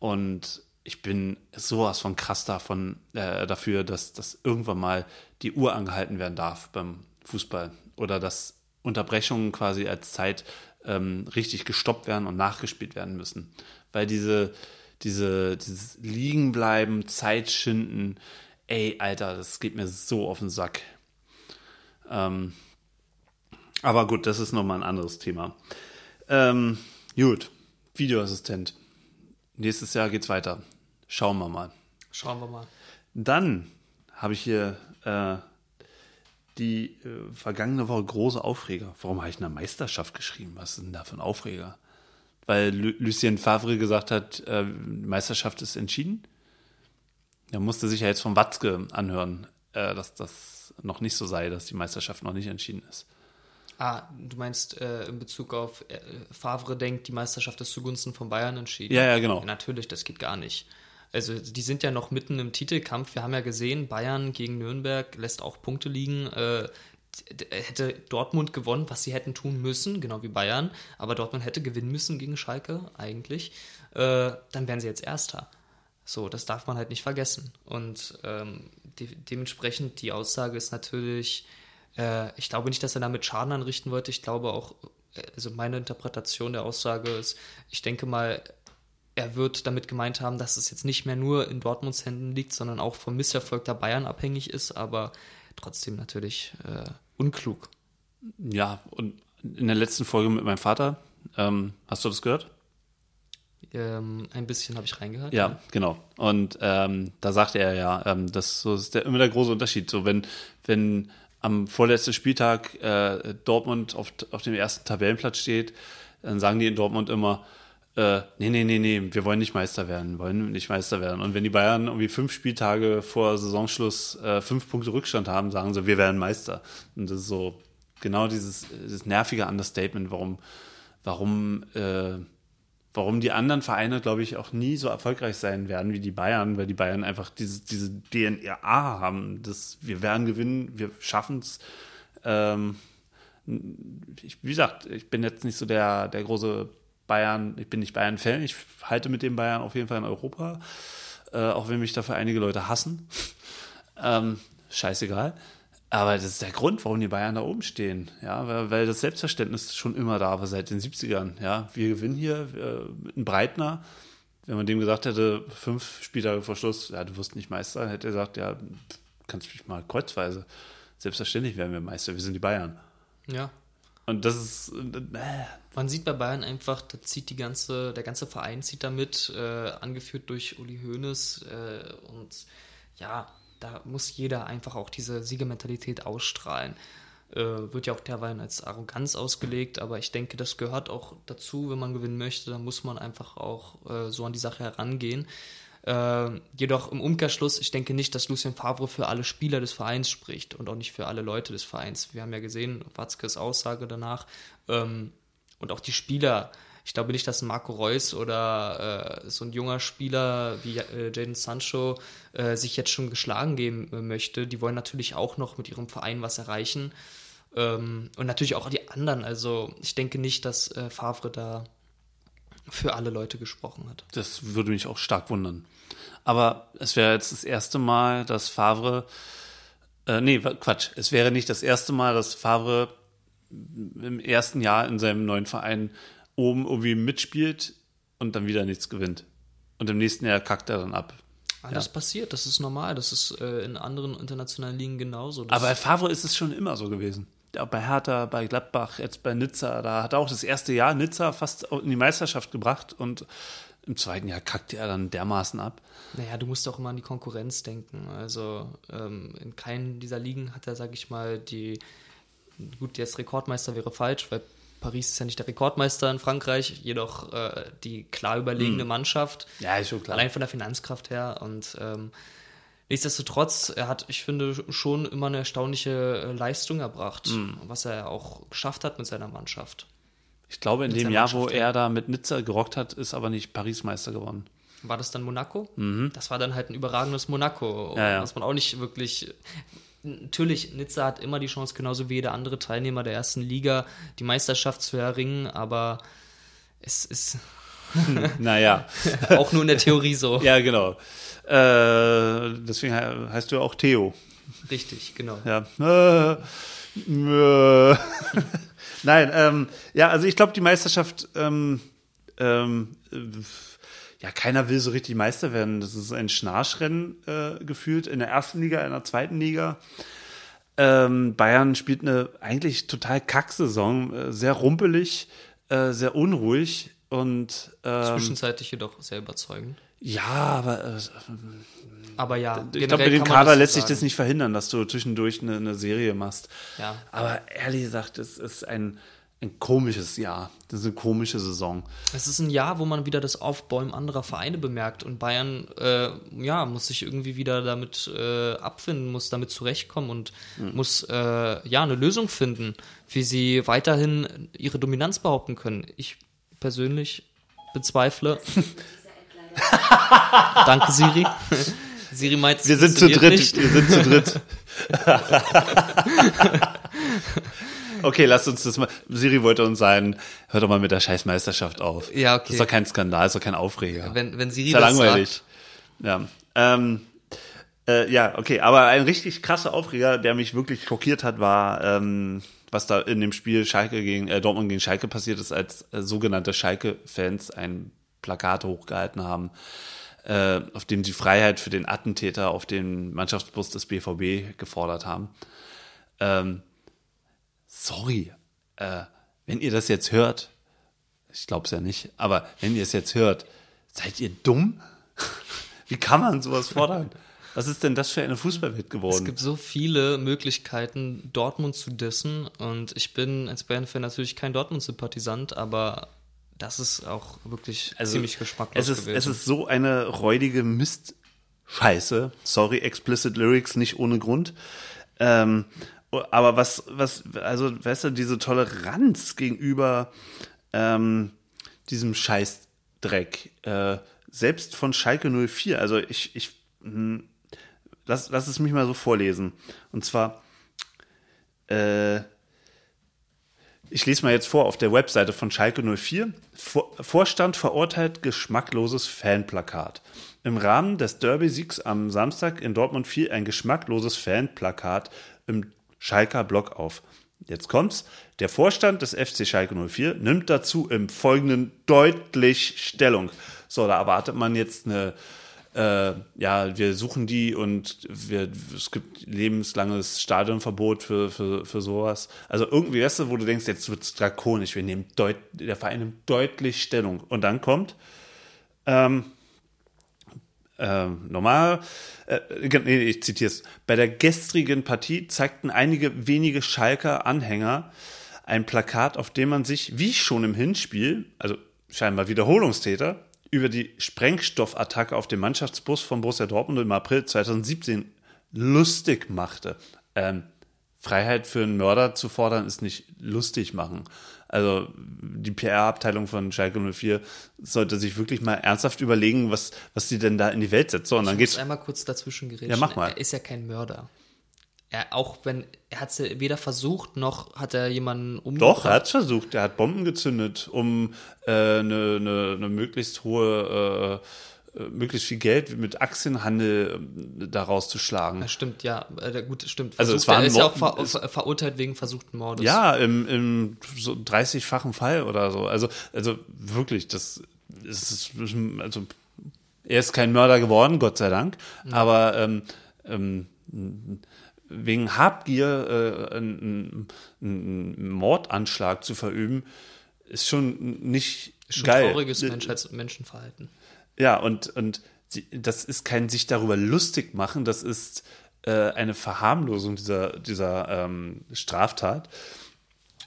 Und ich bin sowas von krass davon, äh, dafür, dass, dass irgendwann mal die Uhr angehalten werden darf beim Fußball oder dass Unterbrechungen quasi als Zeit ähm, richtig gestoppt werden und nachgespielt werden müssen. Weil diese, diese, dieses Liegenbleiben, Zeit schinden, ey, Alter, das geht mir so auf den Sack. Ähm, aber gut, das ist nochmal ein anderes Thema. Ähm, gut, Videoassistent. Nächstes Jahr geht's weiter. Schauen wir mal. Schauen wir mal. Dann habe ich hier äh, die äh, vergangene Woche große Aufreger. Warum habe ich eine Meisterschaft geschrieben? Was ist denn da für ein Aufreger? Weil Lu Lucien Favre gesagt hat, äh, die Meisterschaft ist entschieden. Er musste sich ja jetzt von Watzke anhören, äh, dass das noch nicht so sei, dass die Meisterschaft noch nicht entschieden ist. Ah, du meinst äh, in Bezug auf äh, Favre denkt, die Meisterschaft ist zugunsten von Bayern entschieden. Ja, ja, genau. Ja, natürlich, das geht gar nicht. Also die sind ja noch mitten im Titelkampf. Wir haben ja gesehen, Bayern gegen Nürnberg lässt auch Punkte liegen. Äh, hätte Dortmund gewonnen, was sie hätten tun müssen, genau wie Bayern, aber Dortmund hätte gewinnen müssen gegen Schalke eigentlich, äh, dann wären sie jetzt Erster. So, das darf man halt nicht vergessen. Und ähm, de dementsprechend die Aussage ist natürlich, äh, ich glaube nicht, dass er damit Schaden anrichten wollte. Ich glaube auch, äh, also meine Interpretation der Aussage ist, ich denke mal, er wird damit gemeint haben, dass es jetzt nicht mehr nur in Dortmunds Händen liegt, sondern auch vom Misserfolg der Bayern abhängig ist, aber trotzdem natürlich äh, unklug. Ja, und in der letzten Folge mit meinem Vater, ähm, hast du das gehört? Ähm, ein bisschen habe ich reingehört. Ja, ja. genau. Und ähm, da sagte er ja, ähm, das, so ist der, immer der große Unterschied. So, wenn, wenn am vorletzten Spieltag äh, Dortmund auf, auf dem ersten Tabellenplatz steht, dann sagen die in Dortmund immer, äh, nee, nee, nee, nee, wir wollen nicht Meister werden, wollen nicht Meister werden. Und wenn die Bayern irgendwie fünf Spieltage vor Saisonschluss äh, fünf Punkte Rückstand haben, sagen sie, wir werden Meister. Und das ist so genau dieses, dieses nervige Understatement, warum, warum äh, warum die anderen Vereine, glaube ich, auch nie so erfolgreich sein werden wie die Bayern, weil die Bayern einfach diese, diese DNA haben, dass wir werden gewinnen, wir schaffen es. Ähm, wie gesagt, ich bin jetzt nicht so der, der große Bayern, ich bin nicht Bayern-Fan, ich halte mit dem Bayern auf jeden Fall in Europa, äh, auch wenn mich dafür einige Leute hassen. ähm, scheißegal. Aber das ist der Grund, warum die Bayern da oben stehen. Ja, weil, weil das Selbstverständnis schon immer da war seit den 70ern. Ja, wir gewinnen hier äh, mit einem Breitner. Wenn man dem gesagt hätte, fünf Spieltage vor Schluss, ja, du wirst nicht Meister, hätte er gesagt, ja, kannst mich mal kreuzweise. Selbstverständlich werden wir Meister, wir sind die Bayern. Ja. Und das ist. Äh, man sieht bei Bayern einfach, da zieht die ganze, der ganze Verein zieht damit, äh, angeführt durch Uli Hoeneß. Äh, und ja, da muss jeder einfach auch diese Siegermentalität ausstrahlen. Äh, wird ja auch derweil als Arroganz ausgelegt, aber ich denke, das gehört auch dazu, wenn man gewinnen möchte, dann muss man einfach auch äh, so an die Sache herangehen. Äh, jedoch im Umkehrschluss, ich denke nicht, dass Lucien Favre für alle Spieler des Vereins spricht und auch nicht für alle Leute des Vereins. Wir haben ja gesehen, Watzkes Aussage danach ähm, und auch die Spieler. Ich glaube nicht, dass Marco Reus oder äh, so ein junger Spieler wie äh, Jaden Sancho äh, sich jetzt schon geschlagen geben äh, möchte. Die wollen natürlich auch noch mit ihrem Verein was erreichen. Ähm, und natürlich auch die anderen. Also ich denke nicht, dass äh, Favre da für alle Leute gesprochen hat. Das würde mich auch stark wundern. Aber es wäre jetzt das erste Mal, dass Favre, äh, nee, Quatsch, es wäre nicht das erste Mal, dass Favre im ersten Jahr in seinem neuen Verein oben irgendwie mitspielt und dann wieder nichts gewinnt. Und im nächsten Jahr kackt er dann ab. Ah, das passiert, das ist normal, das ist äh, in anderen internationalen Ligen genauso. Das Aber bei Favre ist es schon immer so gewesen. Ja, bei Hertha, bei Gladbach, jetzt bei Nizza, da hat er auch das erste Jahr Nizza fast in die Meisterschaft gebracht und im zweiten Jahr kackte er dann dermaßen ab. Naja, du musst auch immer an die Konkurrenz denken. Also ähm, in keinen dieser Ligen hat er, sag ich mal, die, gut, jetzt Rekordmeister wäre falsch, weil Paris ist ja nicht der Rekordmeister in Frankreich, jedoch äh, die klar überlegene Mannschaft. Ja, ist schon klar. Allein von der Finanzkraft her. Und ähm, nichtsdestotrotz, er hat, ich finde, schon immer eine erstaunliche äh, Leistung erbracht, was er auch geschafft hat mit seiner Mannschaft. Ich glaube, in Mit dem Jahr, wo er da mit Nizza gerockt hat, ist aber nicht Paris Meister geworden. War das dann Monaco? Das war dann halt ein überragendes Monaco, Mhm. Ja, ja. was man auch nicht wirklich. Natürlich, Nizza hat immer die Chance, genauso wie jeder andere Teilnehmer der ersten Liga, die Meisterschaft zu erringen, aber es ist Naja. auch nur in der Theorie so. ja, genau. Äh, deswegen he- heißt du ja auch Theo. Richtig, genau. Ja. Äh, äh. Nein, ähm, ja, also ich glaube, die Meisterschaft, ähm, ähm, äh, ja, keiner will so richtig Meister werden. Das ist ein Schnarchrennen äh, gefühlt in der ersten Liga, in der zweiten Liga. Ähm, Bayern spielt eine eigentlich total Kacksaison, äh, sehr rumpelig, äh, sehr unruhig und ähm, Zwischenzeitlich jedoch sehr überzeugend. ja, aber äh, Aber ja, ich glaube, mit dem Kader lässt sich das nicht verhindern, dass du zwischendurch eine, eine Serie machst. Ja. Aber ehrlich gesagt, es ist ein, ein komisches Jahr. Das ist eine komische Saison. Es ist ein Jahr, wo man wieder das Aufbäumen anderer Vereine bemerkt und Bayern äh, ja, muss sich irgendwie wieder damit äh, abfinden, muss damit zurechtkommen und muss äh, ja eine Lösung finden, wie sie weiterhin ihre Dominanz behaupten können. Ich persönlich bezweifle. Danke, Siri. Siri meint, Wir sind zu dritt. Nicht. Wir sind zu dritt. okay, lasst uns das mal. Siri wollte uns sagen, hör doch mal mit der Scheißmeisterschaft auf. Ja, okay. Das ist doch kein Skandal, ist doch kein Aufreger. Wenn, wenn Siri ist ja das langweilig. sagt, Ja. Ähm, äh, ja, okay, aber ein richtig krasser Aufreger, der mich wirklich schockiert hat, war, ähm, was da in dem Spiel Schalke gegen äh, Dortmund gegen Schalke passiert ist, als äh, sogenannte Schalke-Fans ein Plakat hochgehalten haben, äh, auf dem sie Freiheit für den Attentäter auf den Mannschaftsbus des BVB gefordert haben. Ähm, sorry, äh, wenn ihr das jetzt hört, ich glaube es ja nicht, aber wenn ihr es jetzt hört, seid ihr dumm? Wie kann man sowas fordern? Was ist denn das für eine Fußballwelt Es geworden? gibt so viele Möglichkeiten, Dortmund zu dissen. Und ich bin als Bayern-Fan natürlich kein Dortmund-Sympathisant, aber das ist auch wirklich ziemlich geschmacklos Also es ist, gewesen. Es ist so eine räudige Mistscheiße. Sorry, explicit Lyrics nicht ohne Grund. Ähm, aber was, was, also, weißt du, diese Toleranz gegenüber ähm, diesem Scheißdreck, äh, selbst von Schalke 04, also ich, ich, hm, lass, lass es mich mal so vorlesen. Und zwar, äh, ich lese mal jetzt vor auf der Webseite von Schalke 04. Vor, Vorstand verurteilt geschmackloses Fanplakat. Im Rahmen des Derby-Siegs am Samstag in Dortmund fiel ein geschmackloses Fanplakat im Schalker Block auf. Jetzt kommt's. Der Vorstand des FC Schalke 04 nimmt dazu im Folgenden deutlich Stellung. So, da erwartet man jetzt eine äh, ja, wir suchen die und wir, es gibt lebenslanges Stadionverbot für, für, für sowas. Also irgendwie, weißt du, wo du denkst, jetzt wird's drakonisch, wir nehmen deut der Verein nimmt deutlich Stellung. Und dann kommt, ähm, ähm, normal, äh, nee, ich zitiere es, bei der gestrigen Partie zeigten einige wenige Schalker Anhänger ein Plakat, auf dem man sich, wie schon im Hinspiel, also scheinbar Wiederholungstäter, über die Sprengstoffattacke auf dem Mannschaftsbus von Borussia Dortmund im April 2017 lustig machte. Ähm, Freiheit für einen Mörder zu fordern, ist nicht lustig machen. Also die PR-Abteilung von Schalke 04 sollte sich wirklich mal ernsthaft überlegen, was, was sie denn da in die Welt setzt. So, und dann Ich geht's. muss einmal kurz dazwischen geredet. Ja, mach mal. Er ist ja kein Mörder. Er, auch wenn, er hat es weder versucht, noch hat er jemanden umgebracht. Doch, er hat versucht. Er hat Bomben gezündet, um äh, eine, eine, eine möglichst hohe, äh, äh, möglichst viel Geld mit Aktienhandel äh, daraus zu schlagen. Ja, stimmt, ja, äh, gut, stimmt. Also Versucht, es war er ist ja auch Mord- ver verurteilt wegen versuchten Mordes. Ja, im, im so 30-fachen Fall oder so. Also, also wirklich, das ist, also er ist kein Mörder geworden, Gott sei Dank. Aber ähm, ähm, wegen Habgier äh, einen, einen Mordanschlag zu verüben, ist schon nicht Schon geil. trauriges Menschheits Menschenverhalten. Ja, und, und sie, das ist kein sich darüber lustig machen, das ist äh, eine Verharmlosung dieser, dieser ähm, Straftat.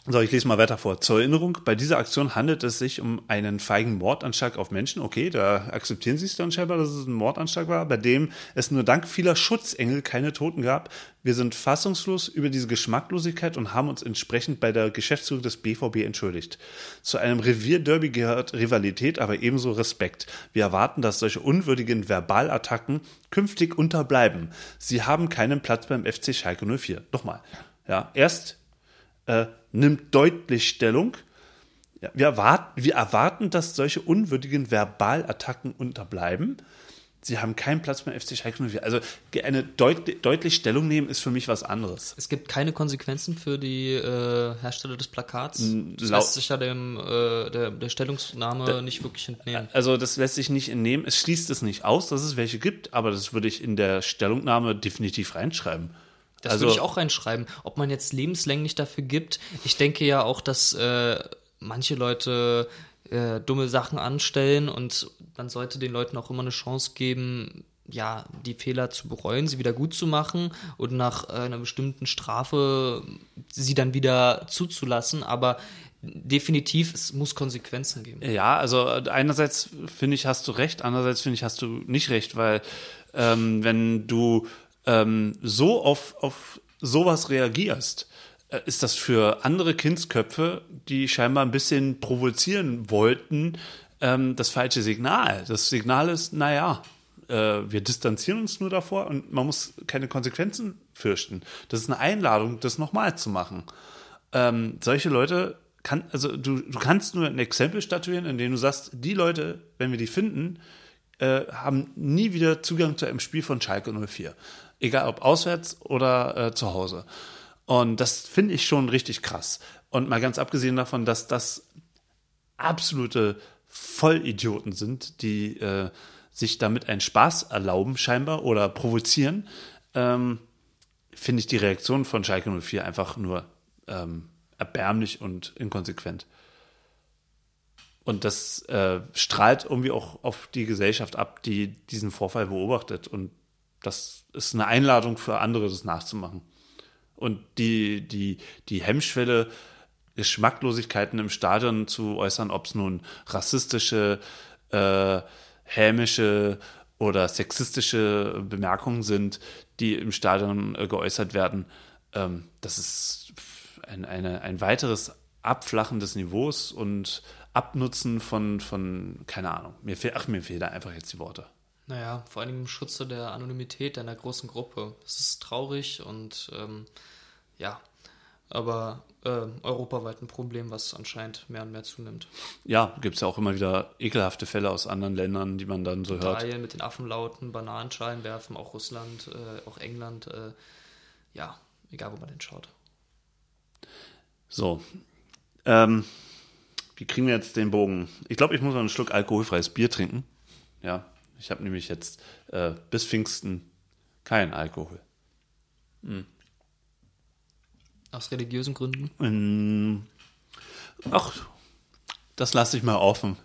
So, ich lese mal weiter vor. Zur Erinnerung, bei dieser Aktion handelt es sich um einen feigen Mordanschlag auf Menschen. Okay, da akzeptieren Sie es dann scheinbar, dass es ein Mordanschlag war, bei dem es nur dank vieler Schutzengel keine Toten gab. Wir sind fassungslos über diese Geschmacklosigkeit und haben uns entsprechend bei der Geschäftsführung des BVB entschuldigt. Zu einem Revierderby gehört Rivalität, aber ebenso Respekt. Wir erwarten, dass solche unwürdigen Verbalattacken künftig unterbleiben. Sie haben keinen Platz beim FC Schalke 04. Nochmal. Ja, erst äh, nimmt deutlich Stellung. Ja, wir, erwarten, wir erwarten, dass solche unwürdigen Verbalattacken unterbleiben. Sie haben keinen Platz beim FC Schalke 04. Also eine deut deutlich Stellung nehmen ist für mich was anderes. Es gibt keine Konsequenzen für die äh, Hersteller des Plakats. Das lau- lässt sich ja dem, äh, der, der Stellungnahme nicht wirklich entnehmen. Also das lässt sich nicht entnehmen. Es schließt es nicht aus, dass es welche gibt, aber das würde ich in der Stellungnahme definitiv reinschreiben. Das also, würde ich auch reinschreiben. Ob man jetzt lebenslänglich dafür gibt. Ich denke ja auch, dass äh, manche Leute äh, dumme Sachen anstellen und man sollte den Leuten auch immer eine Chance geben, ja, die Fehler zu bereuen, sie wieder gut zu machen und nach äh, einer bestimmten Strafe sie dann wieder zuzulassen. Aber definitiv, es muss Konsequenzen geben. Ja, also einerseits finde ich, hast du recht, andererseits finde ich, hast du nicht recht, weil ähm, wenn du ähm, so auf, auf sowas reagierst, äh, ist das für andere Kindsköpfe, die scheinbar ein bisschen provozieren wollten, ähm, das falsche Signal. Das Signal ist, naja, äh, wir distanzieren uns nur davor und man muss keine Konsequenzen fürchten. Das ist eine Einladung, das nochmal zu machen. Ähm, solche Leute kann, also du, du kannst nur ein Exempel statuieren, in dem du sagst, die Leute, wenn wir die finden, äh, haben nie wieder Zugang zu einem Spiel von Schalke 04. Egal ob auswärts oder äh, zu Hause. Und das finde ich schon richtig krass. Und mal ganz abgesehen davon, dass das absolute Vollidioten sind, die äh, sich damit einen Spaß erlauben, scheinbar, oder provozieren, ähm, finde ich die Reaktion von Schalke 04 einfach nur ähm, erbärmlich und inkonsequent. Und das äh, strahlt irgendwie auch auf die Gesellschaft ab, die diesen Vorfall beobachtet. Und das ist eine Einladung für andere, das nachzumachen. Und die, die, die Hemmschwelle, Geschmacklosigkeiten im Stadion zu äußern, ob es nun rassistische, äh, hämische oder sexistische Bemerkungen sind, die im Stadion äh, geäußert werden, ähm, das ist ein, eine, ein weiteres Abflachen des Niveaus und Abnutzen von, von keine Ahnung, mir fehlt, ach, mir fehlen da einfach jetzt die Worte. Naja, vor allem im Schutze der Anonymität einer großen Gruppe. Es ist traurig und ähm, ja, aber äh, europaweit ein Problem, was anscheinend mehr und mehr zunimmt. Ja, gibt es ja auch immer wieder ekelhafte Fälle aus anderen Ländern, die man dann so hört. Italien mit den Affenlauten, Bananenschalen werfen, auch Russland, äh, auch England. Äh, ja, egal wo man hinschaut. So. Ähm, wie kriegen wir jetzt den Bogen? Ich glaube, ich muss mal einen Schluck alkoholfreies Bier trinken. Ja, ich habe nämlich jetzt äh, bis Pfingsten keinen Alkohol. Aus religiösen Gründen. Ähm, ach, das lasse ich mal offen.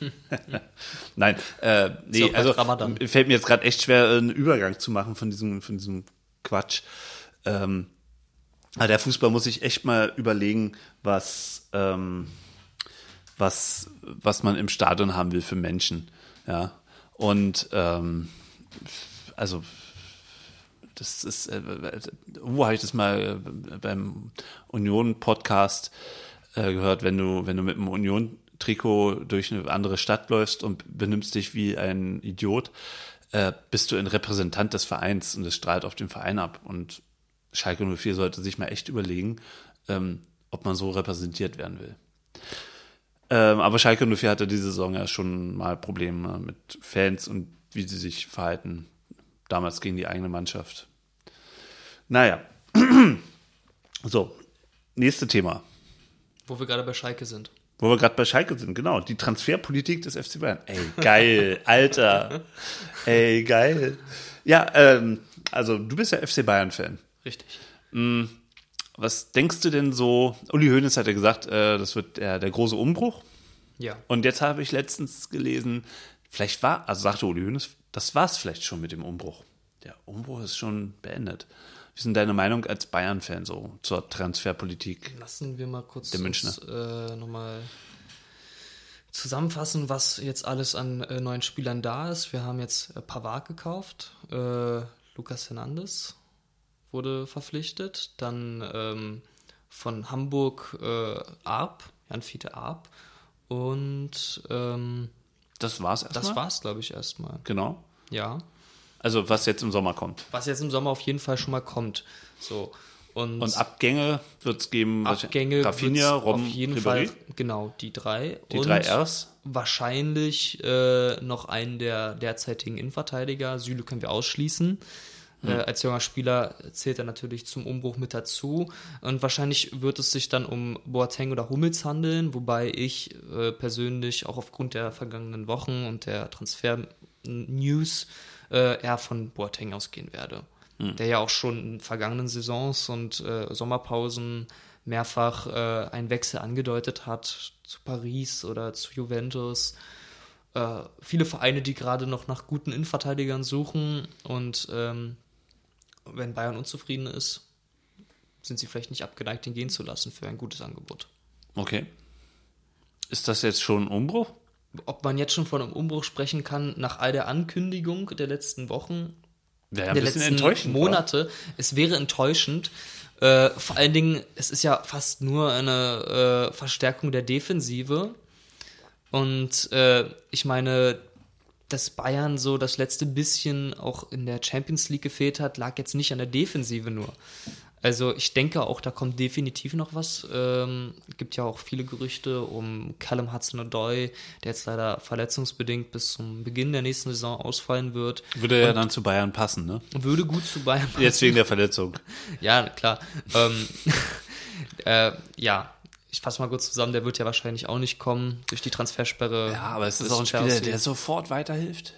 Nein, äh, nee, also Ramadan. fällt mir jetzt gerade echt schwer, einen Übergang zu machen von diesem, von diesem Quatsch. Ähm, aber der Fußball muss sich echt mal überlegen, was, ähm, was, was man im Stadion haben will für Menschen. Ja. Und ähm, also das ist, äh, wo habe ich das mal äh, beim Union-Podcast äh, gehört, wenn du, wenn du mit einem Union-Trikot durch eine andere Stadt läufst und benimmst dich wie ein Idiot, äh, bist du ein Repräsentant des Vereins und das strahlt auf den Verein ab. Und Schalke 04 sollte sich mal echt überlegen, ähm, ob man so repräsentiert werden will. Ähm, aber Schalke 04 hatte diese Saison ja schon mal Probleme mit Fans und wie sie sich verhalten. Damals gegen die eigene Mannschaft. Naja. so, nächste Thema. Wo wir gerade bei Schalke sind. Wo wir gerade bei Schalke sind, genau. Die Transferpolitik des FC Bayern. Ey, geil, Alter. Ey, geil. Ja, ähm, also du bist ja FC Bayern-Fan. Richtig. Was denkst du denn so? Uli Hoeneß hat ja gesagt, äh, das wird der, der große Umbruch. Ja. Und jetzt habe ich letztens gelesen, vielleicht war, also sagte Uli Hoeneß, das war es vielleicht schon mit dem Umbruch. Der Umbruch ist schon beendet. Wie ist denn deine Meinung als Bayern-Fan so zur Transferpolitik? Lassen wir mal kurz Der Münchner. uns, äh, nochmal zusammenfassen, was jetzt alles an äh, neuen Spielern da ist. Wir haben jetzt äh, Pavard gekauft, äh, Lucas Hernandez wurde verpflichtet, dann ähm, von Hamburg äh, Arp, Jan-Fiete Arp und ähm, Das war's erstmal. das war's, glaube ich, erstmal. Genau. Ja. Also was jetzt im Sommer kommt. Was jetzt im Sommer auf jeden Fall schon mal kommt. So. Und, Und Abgänge wird es geben. Abgänge Rafinha, Rom, auf jeden Ribéry. Fall genau die drei Die und drei Rs. wahrscheinlich äh, noch einen der derzeitigen Innenverteidiger Süle können wir ausschließen Hm. äh, als junger Spieler zählt er natürlich zum Umbruch mit dazu und wahrscheinlich wird es sich dann um Boateng oder Hummels handeln wobei ich äh, persönlich auch aufgrund der vergangenen Wochen und der Transfer News äh, eher von Boateng ausgehen werde der ja auch schon in vergangenen Saisons und äh, Sommerpausen mehrfach äh, einen Wechsel angedeutet hat zu Paris oder zu Juventus. Äh, viele Vereine, die gerade noch nach guten Innenverteidigern suchen und ähm, wenn Bayern unzufrieden ist, sind sie vielleicht nicht abgeneigt, ihn gehen zu lassen für ein gutes Angebot. Okay. Ist das jetzt schon ein Umbruch? Ob man jetzt schon von einem Umbruch sprechen kann, nach all der Ankündigung der letzten Wochen, der letzten enttäuschend. oder? Monate. Es wäre enttäuschend. Äh, vor allen Dingen, es ist ja fast nur eine äh, Verstärkung der Defensive. Und äh, ich meine, dass Bayern so das letzte bisschen auch in der Champions League gefehlt hat, lag jetzt nicht an der Defensive nur. Also ich denke auch, da kommt definitiv noch was. Ähm, gibt ja auch viele Gerüchte um Callum Hudson-Odoi, der jetzt leider verletzungsbedingt bis zum Beginn der nächsten Saison ausfallen wird. Würde ja dann zu Bayern passen, ne? Würde gut zu Bayern passen. Jetzt wegen der Verletzung. Ja, klar. ähm, äh, ja, ich fasse mal kurz zusammen, der wird ja wahrscheinlich auch nicht kommen durch die Transfersperre. Ja, aber es ist auch ein Spieler, Chelsea. der sofort weiterhilft.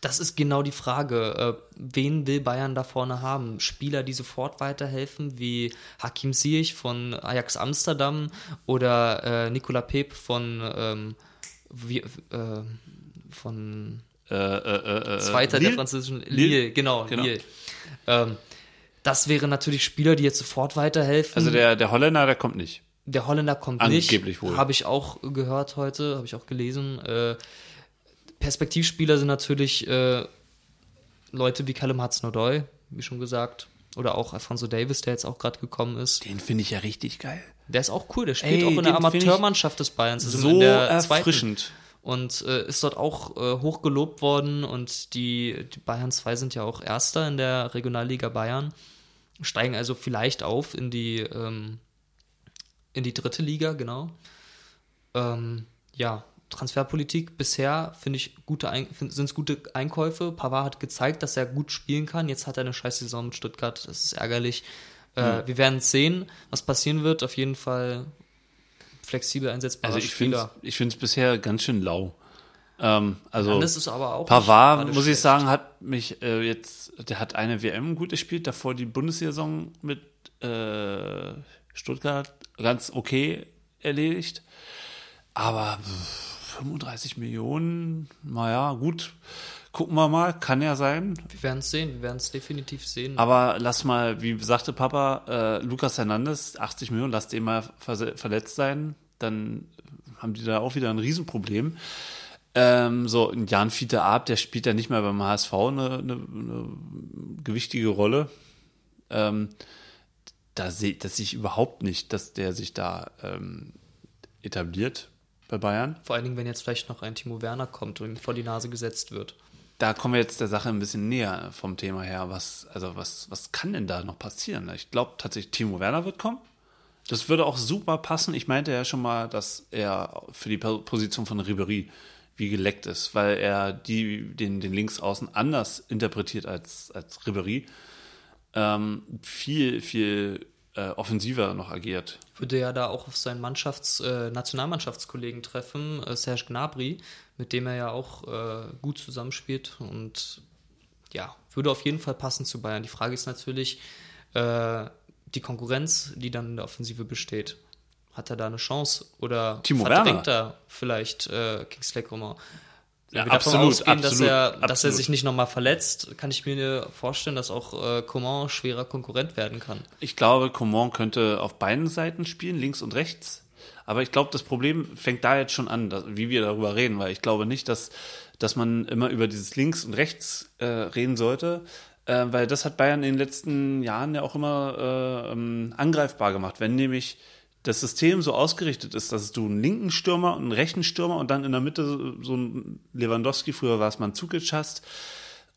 Das ist genau die Frage. Äh, wen will Bayern da vorne haben? Spieler, die sofort weiterhelfen, wie Hakim Ziyech von Ajax Amsterdam oder äh, Nicola Pep von, ähm, wie, äh, von Äh, äh, äh, Zweiter Lille? der französischen Lille, Lille? genau, Genau. Lille. Ähm, das wären natürlich Spieler, die jetzt sofort weiterhelfen. Also der, der Holländer, der kommt nicht. Der Holländer kommt Angeblich nicht. wohl. Habe ich auch gehört heute, habe ich auch gelesen. Äh, Perspektivspieler sind natürlich äh, Leute wie Callum Hudson-Odoi, wie schon gesagt. Oder auch Alfonso Davis, der jetzt auch gerade gekommen ist. Den finde ich ja richtig geil. Der ist auch cool. Der spielt Ey, auch in der Amateurmannschaft des Bayerns. also So in der zweiten. erfrischend. Und äh, ist dort auch äh, hoch gelobt worden. Und die, die Bayern 2 sind ja auch Erster in der Regionalliga Bayern. Steigen also vielleicht auf in die, ähm, in die dritte Liga, genau. Ähm, ja, Transferpolitik bisher finde ich gute sind es gute Einkäufe. Pavard hat gezeigt, dass er gut spielen kann. Jetzt hat er eine scheiß Saison mit Stuttgart. Das ist ärgerlich. Äh, Wir werden sehen, was passieren wird. Auf jeden Fall flexibel einsetzbarer Also ich finde Spieler. ich finde es bisher ganz schön lau. Ähm, also Das ist aber auch Pavard, muss gerade ich schlecht. sagen, hat mich äh, jetzt, der hat eine WM gut gespielt, davor die Bundessaison mit äh, Stuttgart ganz okay erledigt. Aber pff, 35 Millionen, naja, gut. Gucken wir mal, kann ja sein. Wir werden es sehen, wir werden es definitiv sehen. Aber lass mal, wie sagte Papa, äh, Lukas Hernandez, 80 Millionen, lass den mal verse- verletzt sein, dann haben die da auch wieder ein Riesenproblem. Ähm, so, ein Jan Fiete Ab, der spielt ja nicht mehr beim HSV eine, eine, eine gewichtige Rolle. Ähm, da sehe das sehe ich überhaupt nicht, dass der sich da ähm, etabliert bei Bayern. Vor allen Dingen, wenn jetzt vielleicht noch ein Timo Werner kommt und ihm vor die Nase gesetzt wird. da kommen wir jetzt der Sache ein bisschen näher vom Thema her. Was, also was, was kann denn da noch passieren? Ich glaube tatsächlich, Timo Werner wird kommen. Das würde auch super passen. Ich meinte ja schon mal, dass er für die Position von Ribery wie geleckt ist, weil er die, den, den Linksaußen anders interpretiert als, als Ribery. Ähm, viel, viel äh, offensiver noch agiert. Würde ja da auch auf seinen Mannschafts-, äh, Nationalmannschaftskollegen treffen, äh, Serge Gnabry, mit dem er ja auch äh, gut zusammenspielt und ja, würde auf jeden Fall passen zu Bayern. Die Frage ist natürlich äh, die Konkurrenz, die dann in der Offensive besteht. Hat er da eine Chance oder Timo verdrängt er vielleicht äh, Kingsley Coman? Wenn Ja, absolut, ausgehen, dass, absolut, er, dass er absolut. sich nicht nochmal verletzt, kann ich mir vorstellen, dass auch äh, Coman schwerer Konkurrent werden kann. Ich glaube, Coman könnte auf beiden Seiten spielen, links und rechts. Aber ich glaube, das Problem fängt da jetzt schon an, dass, wie wir darüber reden, weil ich glaube nicht, dass, dass man immer über dieses Links und Rechts äh, reden sollte, äh, weil das hat Bayern in den letzten Jahren ja auch immer äh, ähm, angreifbar gemacht. Wenn nämlich das System so ausgerichtet ist, dass du einen linken Stürmer und einen rechten Stürmer und dann in der Mitte so ein Lewandowski, früher war es mal ein Zukic hast,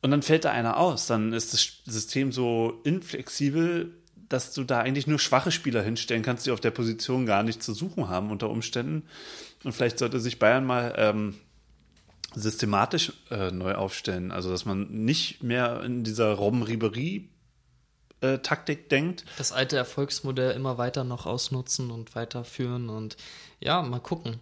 und dann fällt da einer aus. Dann ist das System so inflexibel, dass du da eigentlich nur schwache Spieler hinstellen kannst, die auf der Position gar nichts zu suchen haben unter Umständen. Und vielleicht sollte sich Bayern mal ähm, systematisch äh, neu aufstellen. Also, dass man nicht mehr in dieser Robben-Ribery-Taktik denkt. das alte Erfolgsmodell immer weiter noch ausnutzen und weiterführen und ja, mal gucken,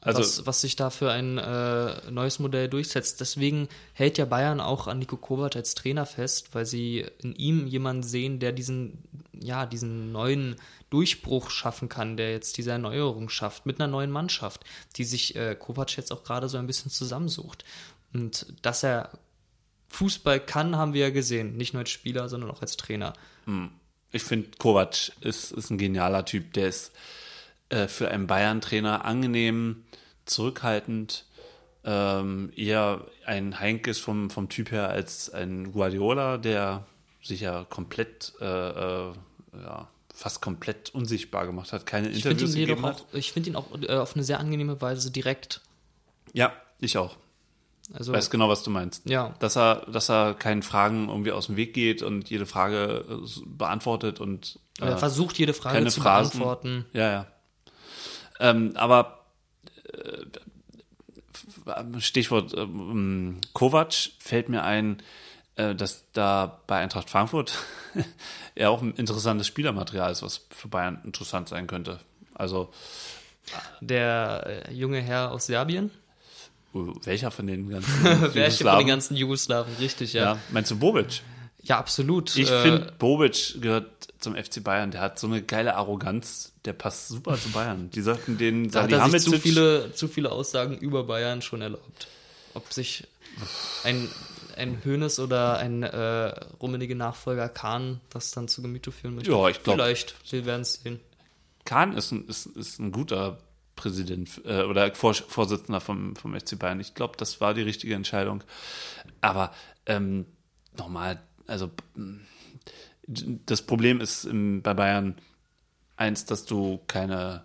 Also- was, was sich da für ein äh, neues Modell durchsetzt. Deswegen hält ja Bayern auch an Nico Kovac als Trainer fest, weil sie in ihm jemanden sehen, der diesen, ja, diesen neuen Durchbruch schaffen kann, der jetzt diese Erneuerung schafft mit einer neuen Mannschaft, die sich äh, Kovac jetzt auch gerade so ein bisschen zusammensucht. Und dass er Fußball kann, haben wir ja gesehen. Nicht nur als Spieler, sondern auch als Trainer. Ich finde, Kovac ist, ist ein genialer Typ. Der ist äh, für einen Bayern-Trainer angenehm, zurückhaltend, ähm, eher ein Heinkes vom, vom Typ her als ein Guardiola, der sich ja komplett, äh, äh, ja, fast komplett unsichtbar gemacht hat, keine Ich finde Interviews ihn, jedoch gegeben hat. auch, ich find ihn auch äh, auf eine sehr angenehme Weise direkt. Ja, ich auch. Also, Weiß genau, was du meinst. Ja. Dass er, dass er keinen Fragen irgendwie aus dem Weg geht und jede Frage äh, beantwortet und er äh, versucht jede Frage zu Phrasen. beantworten. Ja, ja. Ähm, aber äh, Stichwort ähm, Kovac fällt mir ein, äh, dass da bei Eintracht Frankfurt ja auch ein interessantes Spielermaterial ist, was für Bayern interessant sein könnte. Also Der äh, junge Herr aus Serbien. Äh, welcher von den ganzen hier von Jugoslawen? den ganzen Jugoslawen? Richtig, ja. ja. Ja, Meinst du Bobic? absolut. Ich Äh, finde, Bobic gehört zum FC Bayern. Der hat so eine geile Arroganz. Der passt super zu Bayern. Die sollten den da hat er sich zu viele, zu viele Aussagen über Bayern schon erlaubt. Ob sich ein, ein Hönes oder ein äh, rummenige Nachfolger Kahn das dann zu Gemüte führen möchte. Ja, ich glaub- Vielleicht, wir werden es sehen. Kahn ist ein, ist, ist ein guter Präsident äh, oder Vor Vorsitzender vom, vom FC Bayern. Ich glaube, das war die richtige Entscheidung. Aber ähm, nochmal, also das Problem ist im, bei Bayern eins, dass du keine,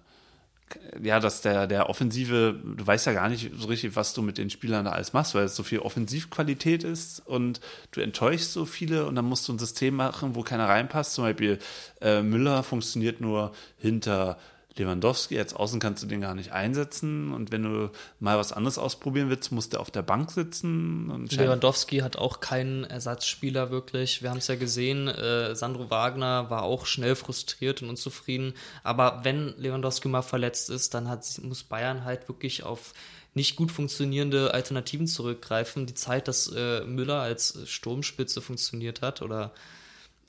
ja, dass der, der Offensive, du weißt ja gar nicht so richtig, was du mit den Spielern da alles machst, weil es so viel Offensivqualität ist und du enttäuschst so viele und dann musst du ein System machen, wo keiner reinpasst. Zum Beispiel äh, Müller funktioniert nur hinter Lewandowski, als Außen kannst du den gar nicht einsetzen und wenn du mal was anderes ausprobieren willst, musst du auf der Bank sitzen. Lewandowski hat auch keinen Ersatzspieler wirklich. Wir haben es ja gesehen, äh, Sandro Wagner war auch schnell frustriert und unzufrieden. Aber wenn Lewandowski mal verletzt ist, dann hat, muss Bayern halt wirklich auf nicht gut funktionierende Alternativen zurückgreifen. Die Zeit, dass äh, Müller als Sturmspitze funktioniert hat oder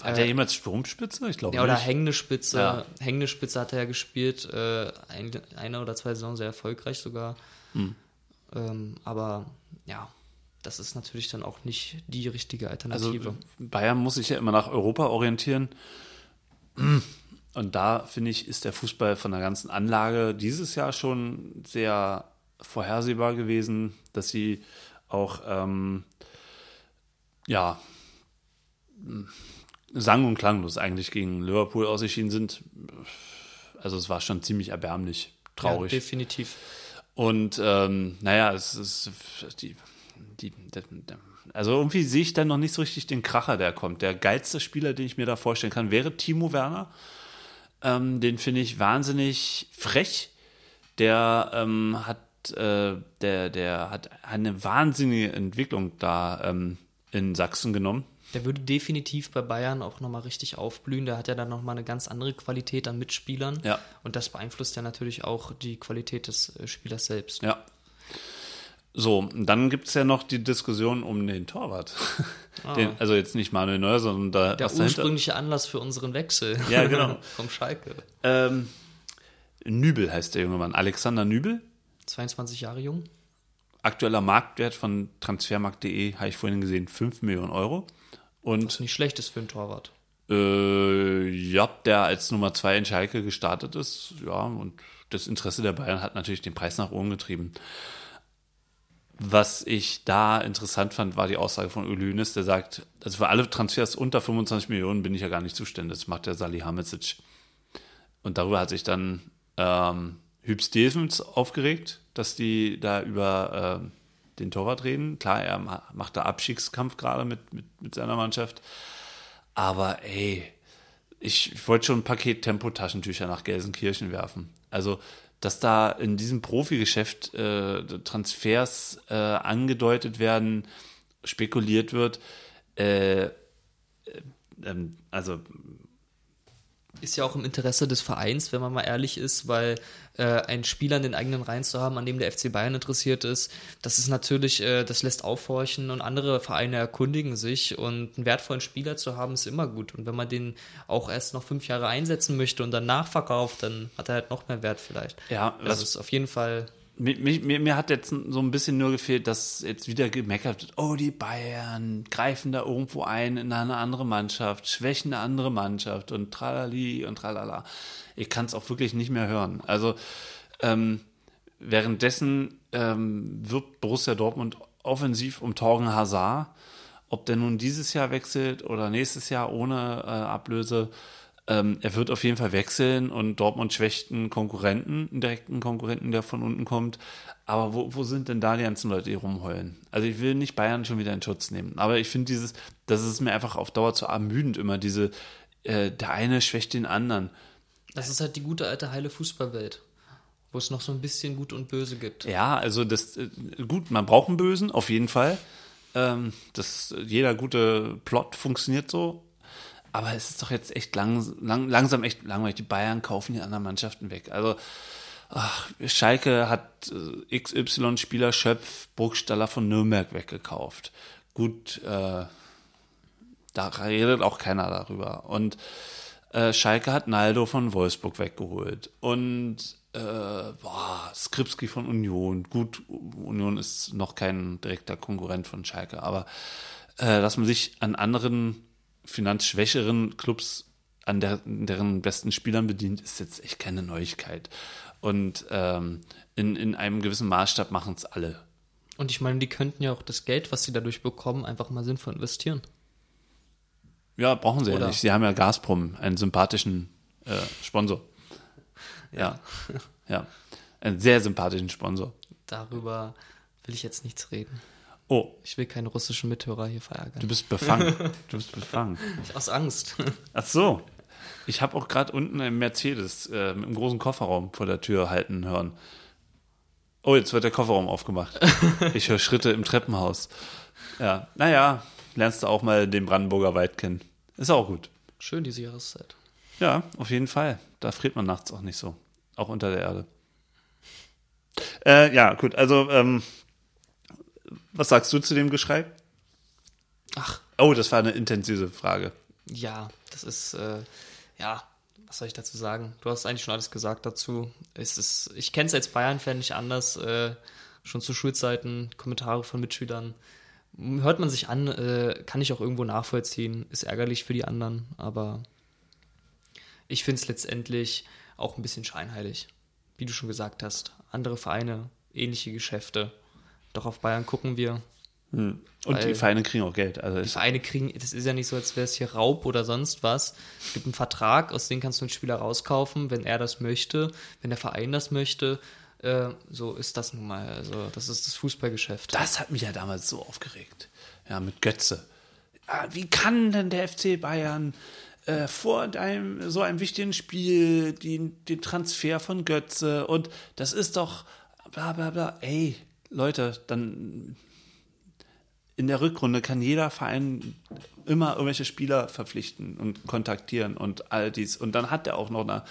Hat er jemals Sturmspitze? Ich glaube ja, oder nicht. hängende Spitze. Ja. Hängende Spitze hat er ja gespielt, äh, ein, eine oder zwei Saison sehr erfolgreich sogar. Ähm, aber ja, das ist natürlich dann auch nicht die richtige Also Alternative. Bayern muss sich ja immer nach Europa orientieren. Und da finde ich, ist der Fußball von der ganzen Anlage dieses Jahr schon sehr vorhersehbar gewesen, dass sie auch ähm, ja sang- und klanglos eigentlich gegen Liverpool ausgeschieden sind. Also es war schon ziemlich erbärmlich, traurig. Ja, definitiv. Und ähm, naja, es ist die, die, also irgendwie sehe ich dann noch nicht so richtig den Kracher, der kommt. Der geilste Spieler, den ich mir da vorstellen kann, wäre Timo Werner. Ähm, den finde ich wahnsinnig frech. Der ähm, hat, äh, der, der hat eine wahnsinnige Entwicklung da ähm, in Sachsen genommen. Der würde definitiv bei Bayern auch nochmal richtig aufblühen. Der hat ja dann nochmal eine ganz andere Qualität an Mitspielern. Ja. Und das beeinflusst ja natürlich auch die Qualität des äh, Spielers selbst. Ja. So, dann gibt es ja noch die Diskussion um den Torwart. Den, also jetzt nicht Manuel Neuer, sondern da, Der dahinter. ursprüngliche Anlass für unseren Wechsel. Ja, genau. Vom Schalke. Ähm, Nübel heißt der junge Mann. Alexander Nübel. 22 Jahre jung. Aktueller Marktwert von transfermarkt.de, habe ich vorhin gesehen, 5 Millionen Euro. Und Was nicht schlecht ist für einen Torwart. äh, ja, der als Nummer 2 in Schalke gestartet ist. Ja, und das Interesse der Bayern hat natürlich den Preis nach oben getrieben. Was ich da interessant fand, war die Aussage von Ulynis, der sagt, also für alle Transfers unter 25 Millionen bin ich ja gar nicht zuständig. Das macht der Salihamidzic. Und darüber hat sich dann ähm, Hüb Stevens aufgeregt, dass die da über ähm, den Torwart reden. Klar, er ma- macht da Abstiegskampf gerade mit, mit, mit seiner Mannschaft. Aber ey, ich, ich wollte schon ein Paket Tempotaschentücher nach Gelsenkirchen werfen. Also, dass da in diesem Profigeschäft äh, Transfers äh, angedeutet werden, spekuliert wird, äh, äh, ähm, also Ist ja auch im Interesse des Vereins, wenn man mal ehrlich ist, weil äh, einen Spieler in den eigenen Reihen zu haben, an dem der FC Bayern interessiert ist, das ist natürlich, äh, das lässt aufhorchen und andere Vereine erkundigen sich und einen wertvollen Spieler zu haben, ist immer gut. Und wenn man den auch erst noch fünf Jahre einsetzen möchte und dann nachverkauft, dann hat er halt noch mehr Wert vielleicht. Ja, das was- ist auf jeden Fall Mir, mir, mir- hat jetzt so ein bisschen nur gefehlt, dass jetzt wieder gemeckert wird, oh, die Bayern greifen da irgendwo ein in eine andere Mannschaft, schwächen eine andere Mannschaft und tralali und tralala. Ich kann es auch wirklich nicht mehr hören. Also ähm, währenddessen ähm, wirbt Borussia Dortmund offensiv um Torgen Hazard. Ob der nun dieses Jahr wechselt oder nächstes Jahr ohne äh, Ablöse, ähm, er wird auf jeden Fall wechseln und Dortmund schwächt einen Konkurrenten, einen direkten Konkurrenten, der von unten kommt. Aber wo, wo sind denn da die ganzen Leute, die rumheulen? Also ich will nicht Bayern schon wieder in Schutz nehmen. Aber ich finde dieses, das ist mir einfach auf Dauer zu ermüdend immer, diese, äh, der eine schwächt den anderen. Das ist halt die gute alte heile Fußballwelt, wo es noch so ein bisschen Gut und Böse gibt. Ja, also das äh, gut, man braucht einen Bösen, auf jeden Fall. Ähm, das, jeder gute Plot funktioniert so. Aber es ist doch jetzt echt lang, lang, langsam echt langweilig. Die Bayern kaufen die anderen Mannschaften weg. Also ach, Schalke hat äh, XY-Spieler Schöpf, Burgstaller von Nürnberg weggekauft. Gut, äh, da redet auch keiner darüber. Und äh, Schalke hat Naldo von Wolfsburg weggeholt. Und äh, boah, Skripski von Union. Gut, Union ist noch kein direkter Konkurrent von Schalke, aber äh, dass man sich an anderen finanzschwächeren Clubs an der, deren besten Spielern bedient, ist jetzt echt keine Neuigkeit. Und ähm, in, in einem gewissen Maßstab machen es alle. Und ich meine, die könnten ja auch das Geld, was sie dadurch bekommen, einfach mal sinnvoll investieren. Ja, brauchen sie ja Oder? nicht. Sie haben ja Gazprom, einen sympathischen äh, Sponsor. Ja. ja. Einen sehr sympathischen Sponsor. Darüber will ich jetzt nichts reden. Oh, Ich will keine russischen Mithörer hier verärgern. du bist befangen. Du bist befangen. Aus Angst. Ach so. Ich habe auch gerade unten einen Mercedes äh, mit einem großen Kofferraum vor der Tür halten hören. Oh, jetzt wird der Kofferraum aufgemacht. Ich höre Schritte im Treppenhaus. Ja, naja, lernst du auch mal den Brandenburger Wald kennen. Ist auch gut. Schön diese Jahreszeit. Ja, auf jeden Fall. Da friert man nachts auch nicht so. Auch unter der Erde. Äh, ja, gut. Also, ähm, was sagst du zu dem Geschrei? Ach, Oh, das war eine intensive Frage. ja, das ist, äh, ja, was soll ich dazu sagen? Du hast eigentlich schon alles gesagt dazu. Es ist, ich kenne es als Bayern-Fan nicht anders. Äh, schon zu Schulzeiten, Kommentare von Mitschülern. Hört man sich an, äh, kann ich auch irgendwo nachvollziehen, ist ärgerlich für die anderen, aber ich finde es letztendlich auch ein bisschen scheinheilig. Wie du schon gesagt hast, andere Vereine, ähnliche Geschäfte. Doch auf Bayern gucken wir. Und die Vereine kriegen auch Geld. Also Die Vereine kriegen, das ist ja nicht so, als wäre es hier Raub oder sonst was. Es gibt einen Vertrag, aus dem kannst du einen Spieler rauskaufen, wenn er das möchte, wenn der Verein das möchte. Äh, so ist das nun mal. Also, das ist das Fußballgeschäft. das hat mich ja damals so aufgeregt. Ja, mit Götze. Ja, wie kann denn der FC Bayern äh, vor einem, so einem wichtigen Spiel den, den Transfer von Götze und das ist doch bla bla bla. Ey, Leute, dann in der Rückrunde kann jeder Verein immer irgendwelche Spieler verpflichten und kontaktieren und all dies. Und dann hat er auch noch eine,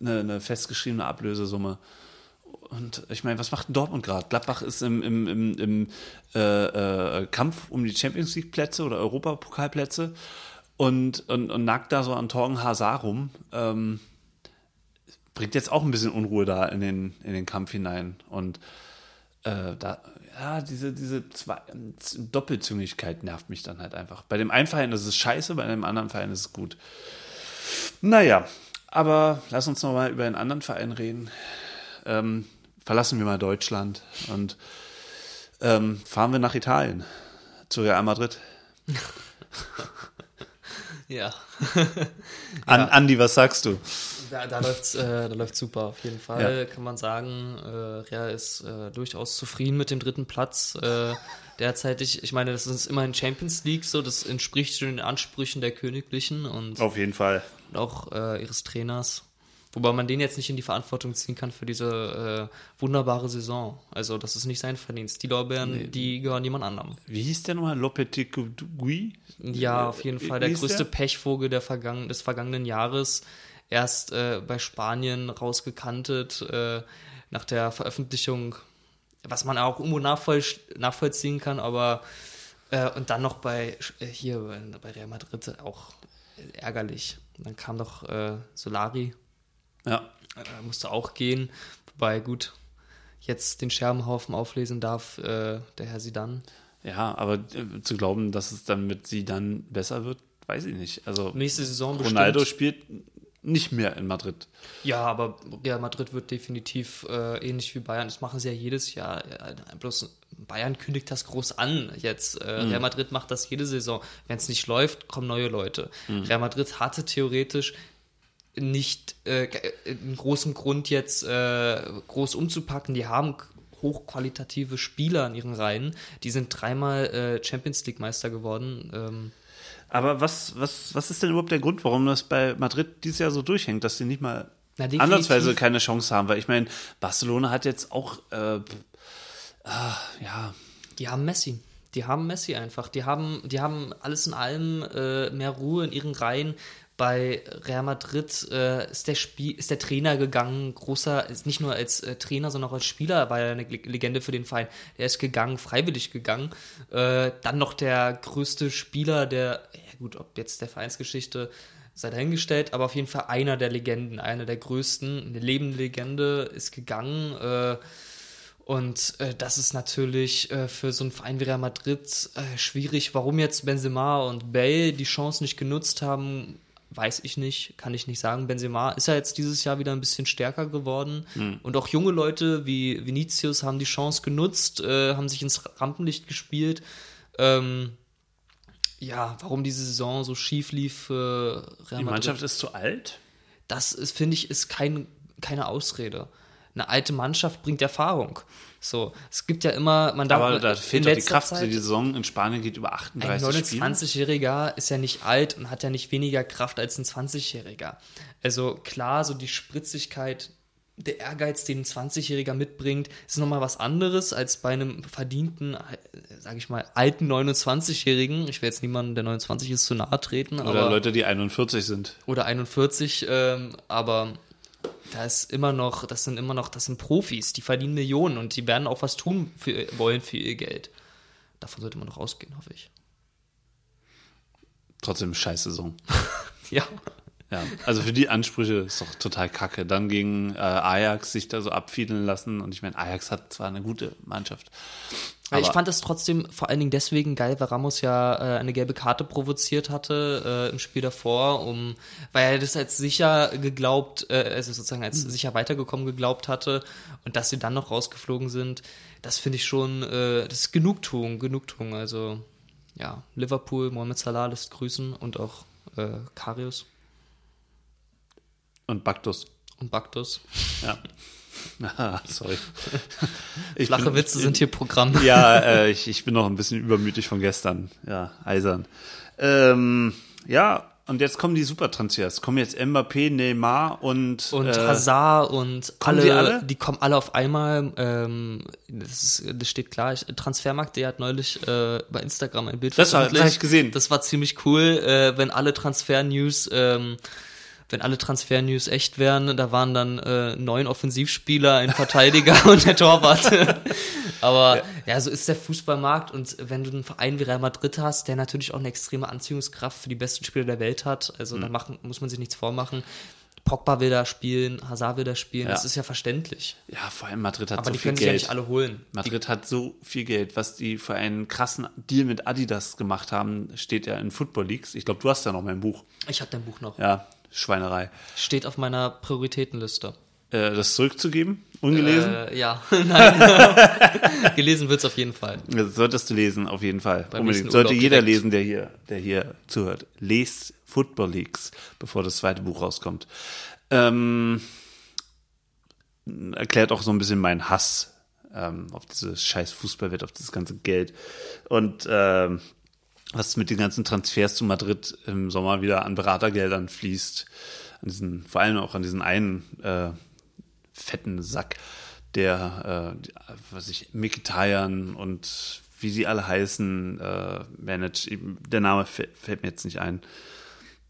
eine, eine festgeschriebene Ablösesumme. Und ich meine, was macht Dortmund gerade? Gladbach ist im, im, im, im äh, äh, Kampf um die Champions League-Plätze oder Europapokalplätze und, und, und nagt da so an Torgen Hazard rum. Ähm, bringt jetzt auch ein bisschen Unruhe da in den, in den Kampf hinein. Und äh, da, ja, diese, diese zwei, Doppelzüngigkeit nervt mich dann halt einfach. Bei dem einen Verein ist es scheiße, bei dem anderen Verein ist es gut. Naja, aber lass uns noch mal über einen anderen Verein reden. Ähm, verlassen wir mal Deutschland und ähm, fahren wir nach Italien, zu Real Madrid. Ja. An, Andi, was sagst du? Da, da läuft's, äh, da läuft's super, auf jeden Fall, kann man sagen. Äh, Real ist äh, durchaus zufrieden mit dem dritten Platz. Äh, derzeitig, ich meine, das ist immerhin Champions League, so, das entspricht schon den Ansprüchen der Königlichen und Auf jeden Fall. auch äh, ihres Trainers. Wobei man den jetzt nicht in die Verantwortung ziehen kann für diese äh, wunderbare Saison. Also, das ist nicht sein Verdienst. Die Lorbeeren, die gehören jemand anderem. Wie hieß der nochmal? Lopetegui? Ja, auf jeden Wie- Fall der größte der? Pechvogel der Vergangen des vergangenen Jahres. Erst äh, bei Spanien rausgekantet äh, nach der Veröffentlichung, was man auch irgendwo nachvoll nachvollziehen kann, aber äh, und dann noch bei äh, hier bei- Real Madrid auch ärgerlich. Dann kam doch äh, Solari, Ja. äh, musste auch gehen, wobei gut jetzt den Scherbenhaufen auflesen darf der Herr Sidan. Ja, aber zu glauben, dass es dann mit sie dann besser wird, weiß ich nicht. Also Nächste Saison Ronaldo bestimmt. spielt nicht mehr in Madrid. Ja, aber Real Madrid wird definitiv äh, ähnlich wie Bayern. Das machen sie ja jedes Jahr. Äh, Bloß Bayern kündigt das groß an. Jetzt äh, Real Madrid macht das jede Saison. Wenn es nicht läuft, kommen neue Leute. Real Madrid hatte theoretisch nicht äh, einen großen Grund jetzt äh, groß umzupacken. Die haben hochqualitative Spieler in ihren Reihen. Die sind dreimal äh, Champions League Meister geworden. Ähm, Aber was, was, was ist denn überhaupt der Grund, warum das bei Madrid dieses Jahr so durchhängt, dass sie nicht mal Na, ansatzweise keine Chance haben? Weil ich meine, Barcelona hat jetzt auch, äh, ah, ja, Die haben Messi. Die haben Messi einfach. Die haben, die haben alles in allem äh, mehr Ruhe in ihren Reihen. Bei Real Madrid äh, ist, der ist der Trainer gegangen, großer, ist nicht nur als äh, Trainer, sondern auch als Spieler war er eine Le- Legende für den Verein. Er ist gegangen, freiwillig gegangen. Äh, dann noch der größte Spieler der, ja gut, ob jetzt der Vereinsgeschichte sei dahingestellt, aber auf jeden Fall einer der Legenden, einer der größten, eine lebende Legende ist gegangen. Äh, und äh, das ist natürlich äh, für so einen Verein wie Real Madrid äh, schwierig. Warum jetzt Benzema und Bale die Chance nicht genutzt haben, weiß ich nicht, kann ich nicht sagen. Benzema ist ja jetzt dieses Jahr wieder ein bisschen stärker geworden. Und auch junge Leute wie Vinicius haben die Chance genutzt, äh, haben sich ins Rampenlicht gespielt. Ähm, ja, warum diese Saison so schief lief für Real die Mannschaft ist zu alt. das ist, finde ich, ist kein, keine Ausrede. Eine alte Mannschaft bringt Erfahrung. So, es gibt ja immer, man darf Aber da fehlt doch die Kraft. Zeit- Die Saison in Spanien geht über ein 38 Spiele. 29-Jähriger ist ja nicht alt und hat ja nicht weniger Kraft als ein 20-Jähriger. Also klar, so die Spritzigkeit, der Ehrgeiz, den ein 20-Jähriger mitbringt, ist nochmal was anderes als bei einem verdienten, sage ich mal, alten 29-Jährigen. Ich will jetzt niemandem, der 29 ist, zu nahe treten. Oder aber, Leute, die 41 sind. oder 41, ähm, aber da ist immer noch, das sind immer noch, das sind Profis, die verdienen Millionen und die werden auch was tun für, wollen für ihr Geld. Davon sollte man doch ausgehen, hoffe ich. Trotzdem scheiß Saison. Ja. Ja, also für die Ansprüche ist doch total kacke. Dann gegen äh, Ajax sich da so abfiedeln lassen. Und ich meine, Ajax hat zwar eine gute Mannschaft. Aber ich fand es trotzdem vor allen Dingen deswegen geil, weil Ramos ja äh, eine gelbe Karte provoziert hatte äh, im Spiel davor, um, weil er das als sicher geglaubt, äh, also sozusagen als mhm. sicher weitergekommen geglaubt hatte und dass sie dann noch rausgeflogen sind, das finde ich schon, äh, das ist Genugtuung, Genugtuung. Also ja, Liverpool, Mohamed Salah lässt grüßen und auch äh, Karius. Und Baktus. Und Baktus. Ja. Ah, sorry. Flache bin, Witze sind hier Programm. Ja, äh, ich, ich bin noch ein bisschen übermütig von gestern. Ja, eisern. Ähm, ja, und jetzt kommen die Supertransfers. Kommen jetzt Mbappé, Neymar und und äh, Hazard und alle, die alle, die kommen alle auf einmal. Ähm, das, ist, das steht klar. Transfermarkt, der hat neulich äh, bei Instagram ein Bild das veröffentlicht. Das habe ich gesehen. Das war ziemlich cool, äh, wenn alle Transfer-News ähm, wenn alle Transfer-News echt wären, da waren dann äh, neun Offensivspieler, ein Verteidiger und der Torwart. Aber ja. ja. so ist der Fußballmarkt und wenn du einen Verein wie Real Madrid hast, der natürlich auch eine extreme Anziehungskraft für die besten Spieler der Welt hat, also mhm. da machen, muss man sich nichts vormachen. Pogba will da spielen, Hazard will da spielen, ja. das ist ja verständlich. Ja, vor allem Madrid hat Aber so die viel können Geld. sich ja nicht alle holen. Madrid die hat so viel Geld, was die für einen krassen Deal mit Adidas gemacht haben, steht ja in Football Leagues. Ich glaube, du hast ja noch mein Buch. Ich habe dein Buch noch. Ja, Schweinerei. Steht auf meiner Prioritätenliste. Äh, das zurückzugeben? Ungelesen? Äh, ja, nein. Gelesen wird es auf jeden Fall. Das solltest du lesen, auf jeden Fall. Unbedingt. Sollte jeder direkt. lesen, der hier, der hier zuhört. Lest Football Leagues, bevor das zweite Buch rauskommt. Ähm, erklärt auch so ein bisschen meinen Hass ähm, auf dieses scheiß Fußballwett, auf das ganze Geld. Und ähm, was mit den ganzen Transfers zu Madrid im Sommer wieder an Beratergeldern fließt. An diesen, vor allem auch an diesen einen äh, fetten Sack, der, äh, was ich, Mikitarian und wie sie alle heißen, äh, managt. Der Name fällt mir jetzt nicht ein.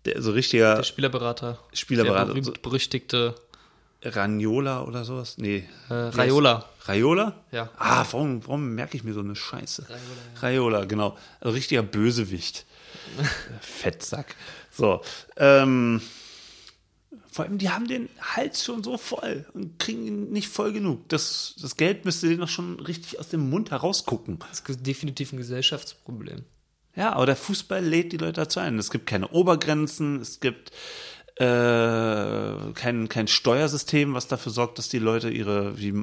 Der so richtiger. Der Spielerberater. Spielerberater. Der berüchtigte Raniola oder sowas? Nee. Äh, Raiola. Raiola? Ja. Ah, warum, warum merke ich mir so eine Scheiße? Raiola, ja. Raiola genau. Also richtiger Bösewicht. Fettsack. So. Ähm, vor allem, die haben den Hals schon so voll und kriegen ihn nicht voll genug. Das, das Geld müsste denen noch schon richtig aus dem Mund herausgucken. Das ist definitiv ein Gesellschaftsproblem. Ja, aber der Fußball lädt die Leute dazu ein. Es gibt keine Obergrenzen, es gibt äh, kein, kein Steuersystem, was dafür sorgt, dass die Leute ihre, wie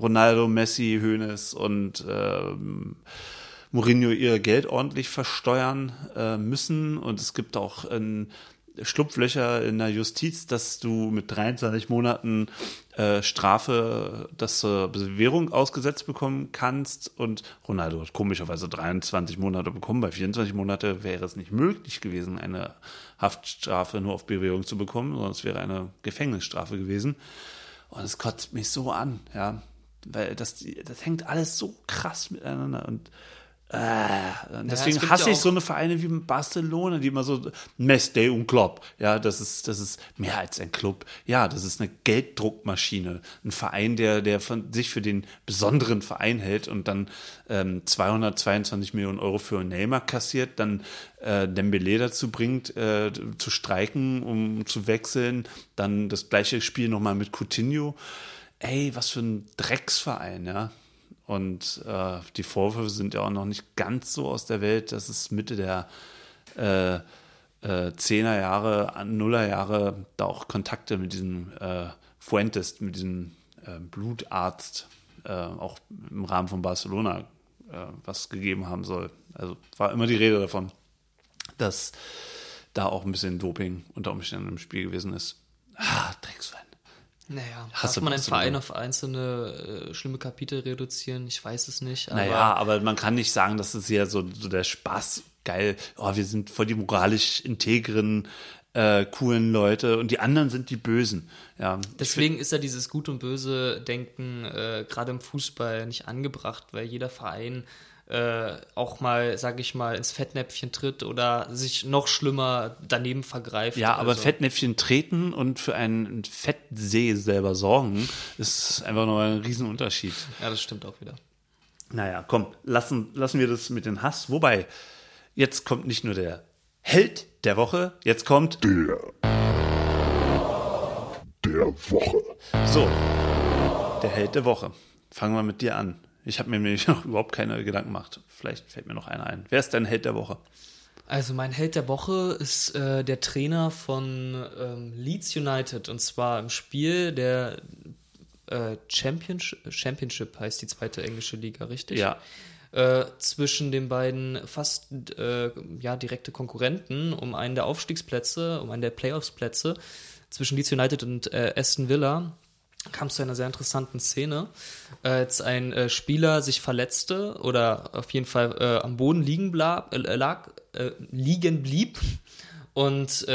Ronaldo, Messi, Hoeneß und äh, Mourinho ihr Geld ordentlich versteuern äh, müssen. Und es gibt auch ein Schlupflöcher in der Justiz, dass du mit 23 Monaten äh, Strafe, dass du Bewährung ausgesetzt bekommen kannst. Und Ronaldo hat komischerweise 23 Monate bekommen. Bei 24 Monate wäre es nicht möglich gewesen, eine Haftstrafe nur auf Bewährung zu bekommen, sondern es wäre eine Gefängnisstrafe gewesen. Und es kotzt mich so an, ja. Weil das, das hängt alles so krass miteinander und äh, deswegen ja, hasse ich so eine Vereine wie Barcelona, die immer so Mesday und Club. Ja, das ist, das ist mehr als ein Club. Ja, das ist eine Gelddruckmaschine. Ein Verein, der, der von, sich für den besonderen Verein hält und dann ähm, 222 Millionen Euro für Neymar kassiert, dann äh, Dembele dazu bringt, äh, zu streiken, um zu wechseln, dann das gleiche Spiel nochmal mit Coutinho. Ey, was für ein Drecksverein, ja. Und äh, die Vorwürfe sind ja auch noch nicht ganz so aus der Welt, dass es Mitte der äh, äh, 10er Jahre, Nuller Jahre da auch Kontakte mit diesem äh, Fuentes, mit diesem äh, Blutarzt, äh, auch im Rahmen von Barcelona äh, was gegeben haben soll. Also war immer die Rede davon, dass da auch ein bisschen Doping unter Umständen im Spiel gewesen ist. Ah. Naja, Hast darf man einen Verein auf einzelne äh, schlimme Kapitel reduzieren? Ich weiß es nicht. Aber naja, aber man kann nicht sagen, dass es ja so, so der Spaß, geil, oh, wir sind voll die moralisch integren, äh, coolen Leute und die anderen sind die Bösen. Ja, Deswegen ist ja dieses Gut und Böse Denken äh, gerade im Fußball nicht angebracht, weil jeder Verein äh, auch mal, sag ich mal, ins Fettnäpfchen tritt oder sich noch schlimmer daneben vergreift. Ja, aber also. Fettnäpfchen treten und für einen Fettsee selber sorgen, ist einfach noch ein Riesenunterschied. Ja, das stimmt auch wieder. Naja, komm, lassen, lassen wir das mit dem Hass. Wobei, jetzt kommt nicht nur der Held der Woche, jetzt kommt der der Woche. So, der Held der Woche. Fangen wir mit dir an. Ich habe mir nämlich noch überhaupt keine Gedanken gemacht. Vielleicht fällt mir noch einer ein. Wer ist dein Held der Woche? Also mein Held der Woche ist äh, der Trainer von ähm, Leeds United und zwar im Spiel der äh, Championship, Championship heißt die zweite englische Liga, richtig? Ja. Äh, zwischen den beiden fast äh, ja, direkte Konkurrenten um einen der Aufstiegsplätze, um einen der Playoffs-Plätze zwischen Leeds United und äh, Aston Villa kam es zu einer sehr interessanten Szene, äh, als ein äh, Spieler sich verletzte oder auf jeden Fall äh, am Boden liegen, blab, äh, lag, äh, liegen blieb und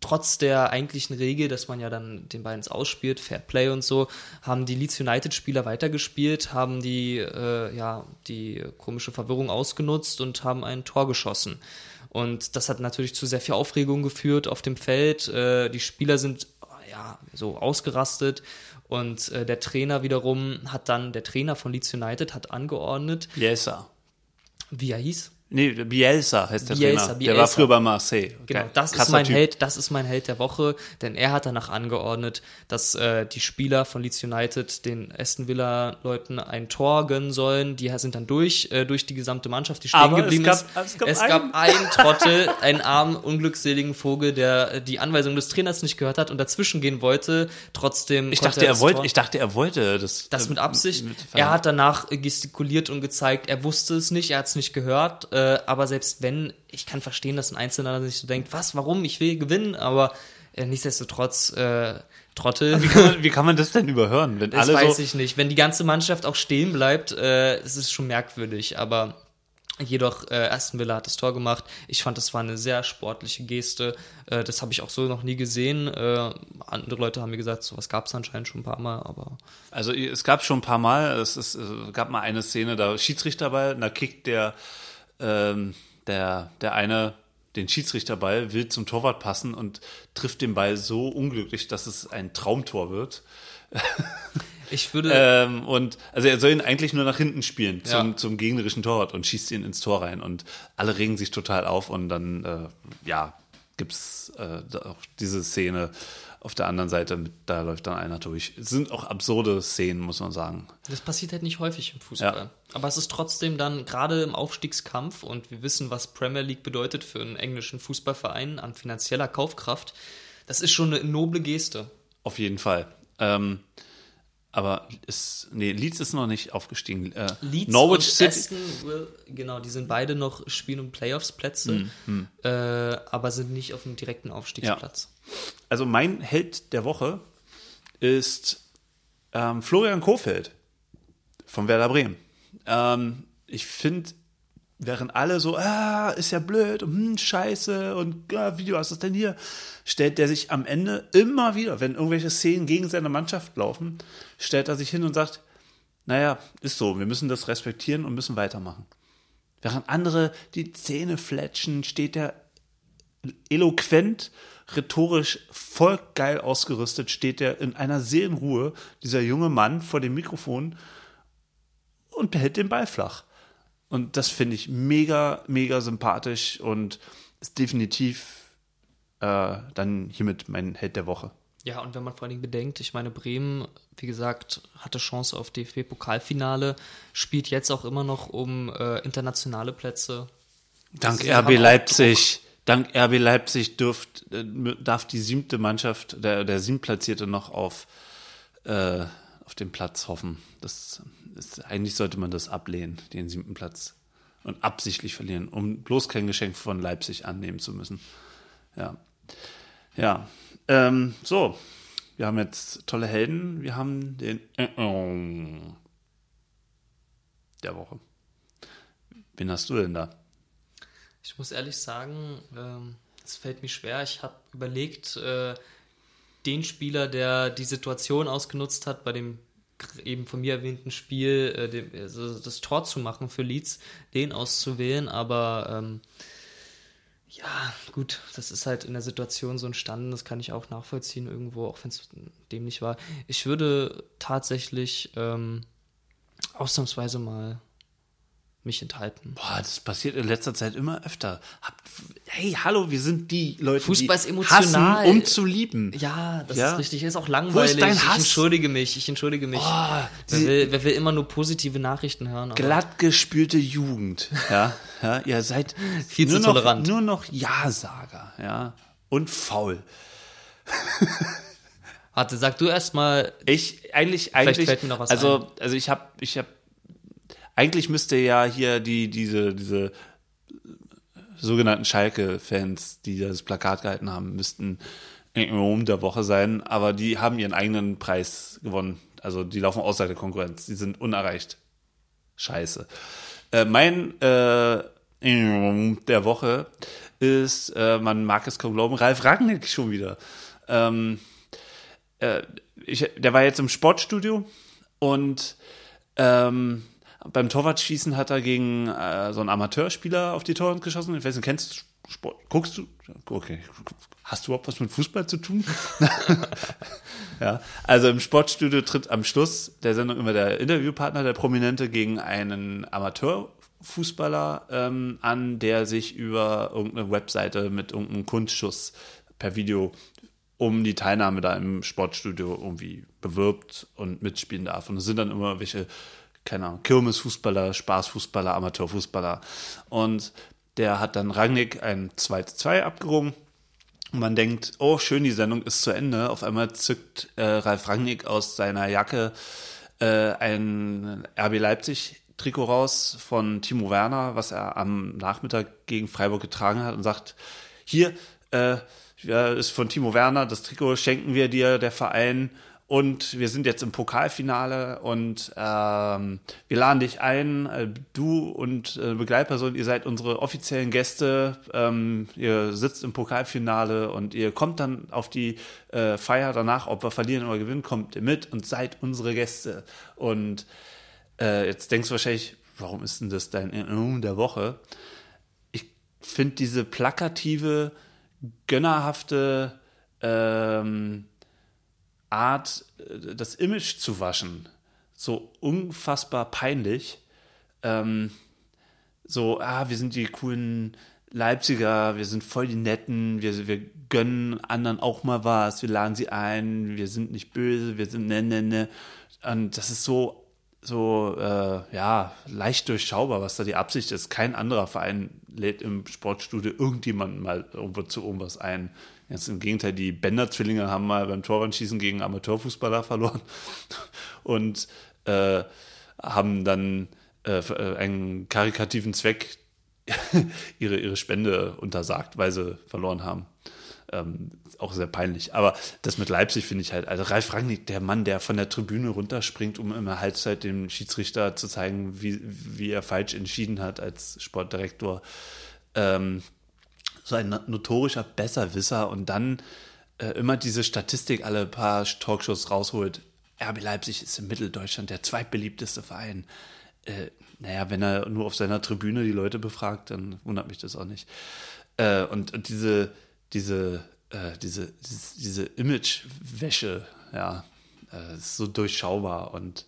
trotz der eigentlichen Regel, dass man ja dann den beiden ausspielt, Fair Play und so, haben die Leeds United Spieler weitergespielt, haben die ja die komische Verwirrung ausgenutzt und haben ein Tor geschossen. Und das hat natürlich zu sehr viel Aufregung geführt auf dem Feld. Die Spieler sind ja so ausgerastet und äh, der Trainer wiederum hat dann der Trainer von Leeds United hat angeordnet, Bielsa. wie er hieß. Nee, Bielsa heißt der Bielsa, Trainer. Bielsa. Der war früher bei Marseille. Genau, Geil. das ist Krasser mein Typ. Held, das ist mein Held der Woche, denn er hat danach angeordnet, dass äh, die Spieler von Leeds United den Aston Villa Leuten ein Tor gönnen sollen. Die sind dann durch äh, durch die gesamte Mannschaft, die stehen Aber es geblieben gab- ist. es gab es einen- gab einen Trottel, einen armen unglückseligen Vogel, der äh, die Anweisung des Trainers nicht gehört hat und dazwischen gehen wollte. Trotzdem Ich dachte, er das wollte, Tor- ich dachte, er wollte das. das äh, mit Absicht. mit- er hat danach gestikuliert und gezeigt, er wusste es nicht, er hat es nicht gehört. Äh, aber selbst wenn, ich kann verstehen, dass ein Einzelner sich so denkt, was, warum, ich will gewinnen, aber äh, nichtsdestotrotz äh, Trottel. Wie kann, man, wie kann man das denn überhören, wenn Das alle weiß so, ich nicht. Wenn die ganze Mannschaft auch stehen bleibt, äh, es ist schon merkwürdig. Aber jedoch, äh, Aston Villa hat das Tor gemacht. Ich fand, das war eine sehr sportliche Geste. Äh, das habe ich auch so noch nie gesehen. Äh, andere Leute haben mir gesagt, sowas gab es anscheinend schon ein paar Mal, aber Also es gab schon ein paar Mal, es, ist, es gab mal eine Szene, da Schiedsrichterball, da kickt der, ähm, der, der eine den Schiedsrichterball, will zum Torwart passen und trifft den Ball so unglücklich, dass es ein Traumtor wird. ich würde. Ähm, und also er soll ihn eigentlich nur nach hinten spielen zum, Ja. zum gegnerischen Torwart und schießt ihn ins Tor rein. Und alle regen sich total auf und dann, äh, ja, gibt's äh, da auch diese Szene auf der anderen Seite, da läuft dann einer durch. Es sind auch absurde Szenen, muss man sagen. Das passiert halt nicht häufig im Fußball. Ja. Aber es ist trotzdem dann gerade im Aufstiegskampf und wir wissen, was Premier League bedeutet für einen englischen Fußballverein an finanzieller Kaufkraft. Das ist schon eine noble Geste. Auf jeden Fall. Ähm, aber ist, nee, Leeds ist noch nicht aufgestiegen. Äh, Leeds Norwich und City. Aston Will, genau, die sind beide noch spielen um Playoffs-Plätze, Hm, äh, aber sind nicht auf dem direkten Aufstiegsplatz. Also mein Held der Woche ist ähm, Florian Kofeld von Werder Bremen. Ähm, ich finde, während alle so, ah, ist ja blöd und hm, scheiße und ah, wie was ist denn hier, stellt der sich am Ende immer wieder, wenn irgendwelche Szenen gegen seine Mannschaft laufen, stellt er sich hin und sagt, naja, ist so, wir müssen das respektieren und müssen weitermachen. Während andere die Zähne fletschen, steht er eloquent, rhetorisch voll geil ausgerüstet, steht er in einer Seelenruhe, dieser junge Mann vor dem Mikrofon und behält den Ball flach. Und das finde ich mega, mega sympathisch und ist definitiv äh, dann hiermit mein Held der Woche. Ja, und wenn man vor allen Dingen bedenkt, ich meine, Bremen, wie gesagt, hatte Chance auf DFB-Pokalfinale, spielt jetzt auch immer noch um äh, internationale Plätze. Dank Sie RB Leipzig, dank RB Leipzig dürft, äh, darf die siebte Mannschaft, der, der siebtplatzierte noch auf, äh, auf den Platz hoffen. Das ist, eigentlich sollte man das ablehnen, den siebten Platz. Und absichtlich verlieren, um bloß kein Geschenk von Leipzig annehmen zu müssen. Ja. Ja. Ähm, so. Wir haben jetzt tolle Helden. Wir haben den der Woche. Wen hast du denn da? Ich muss ehrlich sagen, ähm, es fällt mir schwer. Ich habe überlegt, äh, den Spieler, der die Situation ausgenutzt hat, bei dem eben von mir erwähnten Spiel äh, dem, also das Tor zu machen für Leeds, den auszuwählen, aber ähm, ja, gut, das ist halt in der Situation so entstanden, das kann ich auch nachvollziehen irgendwo, auch wenn es dämlich war. Ich würde tatsächlich ähm, ausnahmsweise mal mich enthalten. Boah, das passiert in letzter Zeit immer öfter. Habt, hey, hallo, wir sind die Leute, Fußball ist die emotional. hassen, um zu lieben. Ja, das Ja. ist richtig. Ist auch langweilig. dein Ich Hass? entschuldige mich. Ich entschuldige mich. Oh, wer, will, wer will immer nur positive Nachrichten hören? aber- glatt gespülte Jugend. Ja, ja ihr seid Viel zu nur noch, tolerant. Nur noch Ja-Sager, ja. Und faul. Warte, sag du erst mal. Ich eigentlich eigentlich fällt mir noch was also also ich habe ich habe eigentlich müsste ja hier die diese diese sogenannten Schalke-Fans, die das Plakat gehalten haben, müssten um der Woche sein, aber die haben ihren eigenen Preis gewonnen. Also die laufen außer der Konkurrenz, die sind unerreicht. Scheiße. Äh, mein äh, der Woche ist, äh, man mag es kaum glauben, Ralf Rangnick schon wieder. Ähm, äh, ich, der war jetzt im Sportstudio und ähm, beim Torwartschießen hat er gegen äh, so einen Amateurspieler auf die Torwand geschossen. Ich weiß nicht, kennst du Sport? Guckst du? Okay. Hast du überhaupt was mit Fußball zu tun? ja, also im Sportstudio tritt am Schluss der Sendung immer der Interviewpartner, der Prominente, gegen einen Amateurfußballer ähm, an, der sich über irgendeine Webseite mit irgendeinem Kunstschuss per Video um die Teilnahme da im Sportstudio irgendwie bewirbt und mitspielen darf. Und es sind dann immer welche, keine Ahnung, Kirmesfußballer, Spaßfußballer, Amateurfußballer. Und der hat dann Rangnick ein 2 zu 2 abgerungen. Und man denkt, oh, schön, die Sendung ist zu Ende. Auf einmal zückt äh, Ralf Rangnick aus seiner Jacke äh, ein RB Leipzig Trikot raus von Timo Werner, was er am Nachmittag gegen Freiburg getragen hat und sagt, hier, äh, ist von Timo Werner, das Trikot schenken wir dir, der Verein. Und wir sind jetzt im Pokalfinale und ähm, wir laden dich ein, äh, du und äh, Begleitperson, ihr seid unsere offiziellen Gäste, ähm, ihr sitzt im Pokalfinale und ihr kommt dann auf die äh, Feier danach, ob wir verlieren oder gewinnen, kommt ihr mit und seid unsere Gäste. Und äh, jetzt denkst du wahrscheinlich, warum ist denn das dein Erinnerung der Woche? Ich finde diese plakative, gönnerhafte ähm, Art, äh, das Image zu waschen, so unfassbar peinlich. Ähm, so, ah, wir sind die coolen Leipziger, wir sind voll die Netten, wir, wir gönnen anderen auch mal was, wir laden sie ein, wir sind nicht böse, wir sind ne, ne, ne. Und das ist so, so, äh, ja, leicht durchschaubar, was da die Absicht ist. Kein anderer Verein lädt im Sportstudio irgendjemanden mal irgendwo zu irgendwas ein. Jetzt im Gegenteil, die Bender-Zwillinge haben mal beim Torwandschießen gegen Amateurfußballer verloren und äh, haben dann äh, äh, einen karikativen Zweck ihre, ihre Spende untersagt, weil sie verloren haben. Ähm, auch sehr peinlich. Aber das mit Leipzig finde ich halt, also Ralf Rangnick, der Mann, der von der Tribüne runterspringt, um in der Halbzeit dem Schiedsrichter zu zeigen, wie, wie er falsch entschieden hat als Sportdirektor. Ähm, so ein notorischer Besserwisser und dann äh, immer diese Statistik alle paar Talkshows rausholt. RB Leipzig ist in Mitteldeutschland der zweitbeliebteste Verein. Äh, naja, wenn er nur auf seiner Tribüne die Leute befragt, dann wundert mich das auch nicht. Äh, und, und diese, diese, äh, diese, diese, diese Imagewäsche, ja, äh, ist so durchschaubar und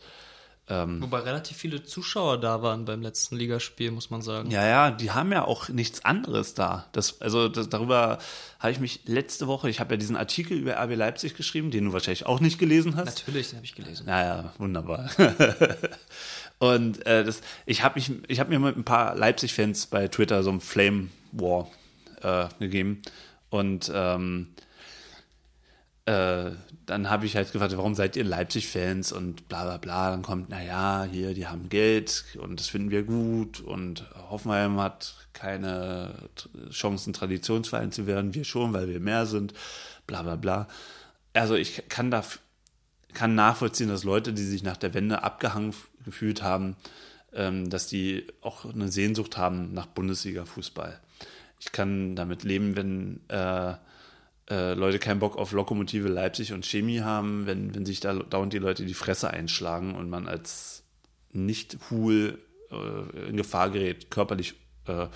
ähm, Wobei relativ viele Zuschauer da waren beim letzten Ligaspiel, muss man sagen. Ja, ja, die haben ja auch nichts anderes da. Das, also das, darüber habe ich mich letzte Woche, ich habe ja diesen Artikel über RB Leipzig geschrieben, den du wahrscheinlich auch nicht gelesen hast. Natürlich, den habe ich gelesen. Naja, wunderbar. Und äh, das, ich habe mich, ich habe mir mit ein paar Leipzig-Fans bei Twitter so ein Flame War äh, gegeben und ähm, äh, dann habe ich halt gefragt, warum seid ihr Leipzig-Fans und bla bla bla. Dann kommt, naja, hier, die haben Geld und das finden wir gut und Hoffenheim hat keine Chancen, Traditionsverein zu werden, wir schon, weil wir mehr sind, bla bla bla. Also ich kann da kann nachvollziehen, dass Leute, die sich nach der Wende abgehangen gefühlt haben, ähm, dass die auch eine Sehnsucht haben nach Bundesliga-Fußball. Ich kann damit leben, wenn äh, äh, Leute keinen Bock auf Lokomotive Leipzig und Chemie haben, wenn, wenn sich da dauernd die Leute die Fresse einschlagen und man als Nicht-Hul äh, in Gefahr gerät, körperlich äh,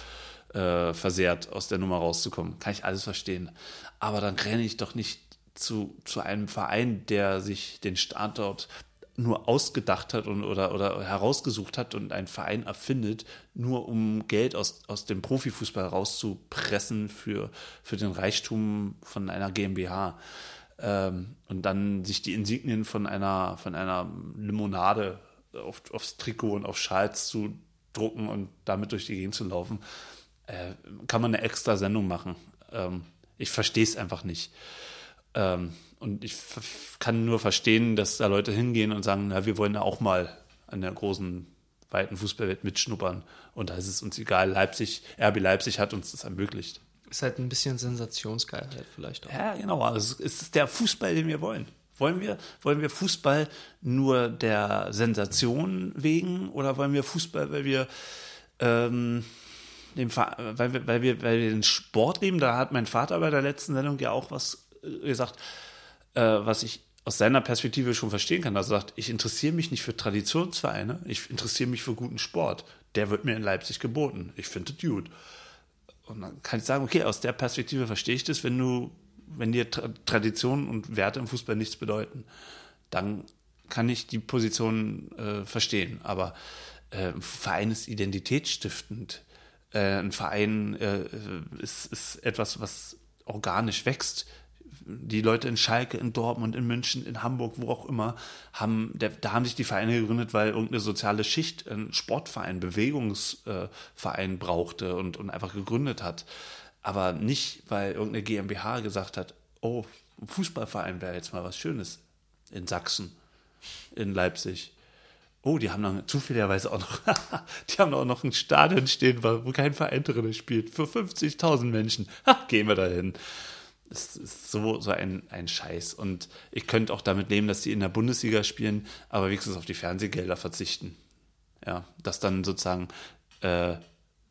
äh, versehrt aus der Nummer rauszukommen. Kann ich alles verstehen. Aber dann renne ich doch nicht zu, zu einem Verein, der sich den Standort nur ausgedacht hat und, oder, oder herausgesucht hat und einen Verein erfindet, nur um Geld aus, aus dem Profifußball rauszupressen für, für den Reichtum von einer GmbH. Ähm, und dann sich die Insignien von einer, von einer Limonade auf, aufs Trikot und auf Schals zu drucken und damit durch die Gegend zu laufen, äh, kann man eine extra Sendung machen. Ähm, ich verstehe es einfach nicht. Ähm, und ich kann nur verstehen, dass da Leute hingehen und sagen, na, wir wollen ja auch mal an der großen, weiten Fußballwelt mitschnuppern. Und da ist es uns egal. Leipzig, RB Leipzig hat uns das ermöglicht. Ist halt ein bisschen Sensationsgeilheit vielleicht auch. Ja, genau. Also es ist der Fußball, den wir wollen. Wollen wir, wollen wir Fußball nur der Sensation wegen oder wollen wir Fußball, weil wir, ähm, dem, weil, wir, weil, wir, weil wir den Sport lieben? Da hat mein Vater bei der letzten Sendung ja auch was äh, gesagt äh, was ich aus seiner Perspektive schon verstehen kann. Er sagt, ich interessiere mich nicht für Traditionsvereine, ich interessiere mich für guten Sport. Der wird mir in Leipzig geboten. Ich finde es gut. Und dann kann ich sagen, okay, aus der Perspektive verstehe ich das, wenn du, wenn dir Tra Traditionen und Werte im Fußball nichts bedeuten, dann kann ich die Position äh, verstehen. Aber äh, ein Verein ist identitätsstiftend. Äh, ein Verein äh, ist, ist etwas, was organisch wächst die Leute in Schalke, in Dortmund, in München, in Hamburg, wo auch immer, haben, der, da haben sich die Vereine gegründet, weil irgendeine soziale Schicht einen Sportverein, Bewegungsverein brauchte und, und einfach gegründet hat. Aber nicht, weil irgendeine GmbH gesagt hat, oh, ein Fußballverein wäre jetzt mal was Schönes in Sachsen, in Leipzig. Oh, die haben dann zufälligerweise auch noch, die haben auch noch ein Stadion stehen, wo kein Verein drin spielt, für 50.000 Menschen. Ha, gehen wir dahin es ist so, so ein, ein Scheiß. Und ich könnte auch damit leben, dass die in der Bundesliga spielen, aber wenigstens auf die Fernsehgelder verzichten. Ja, dass dann sozusagen äh,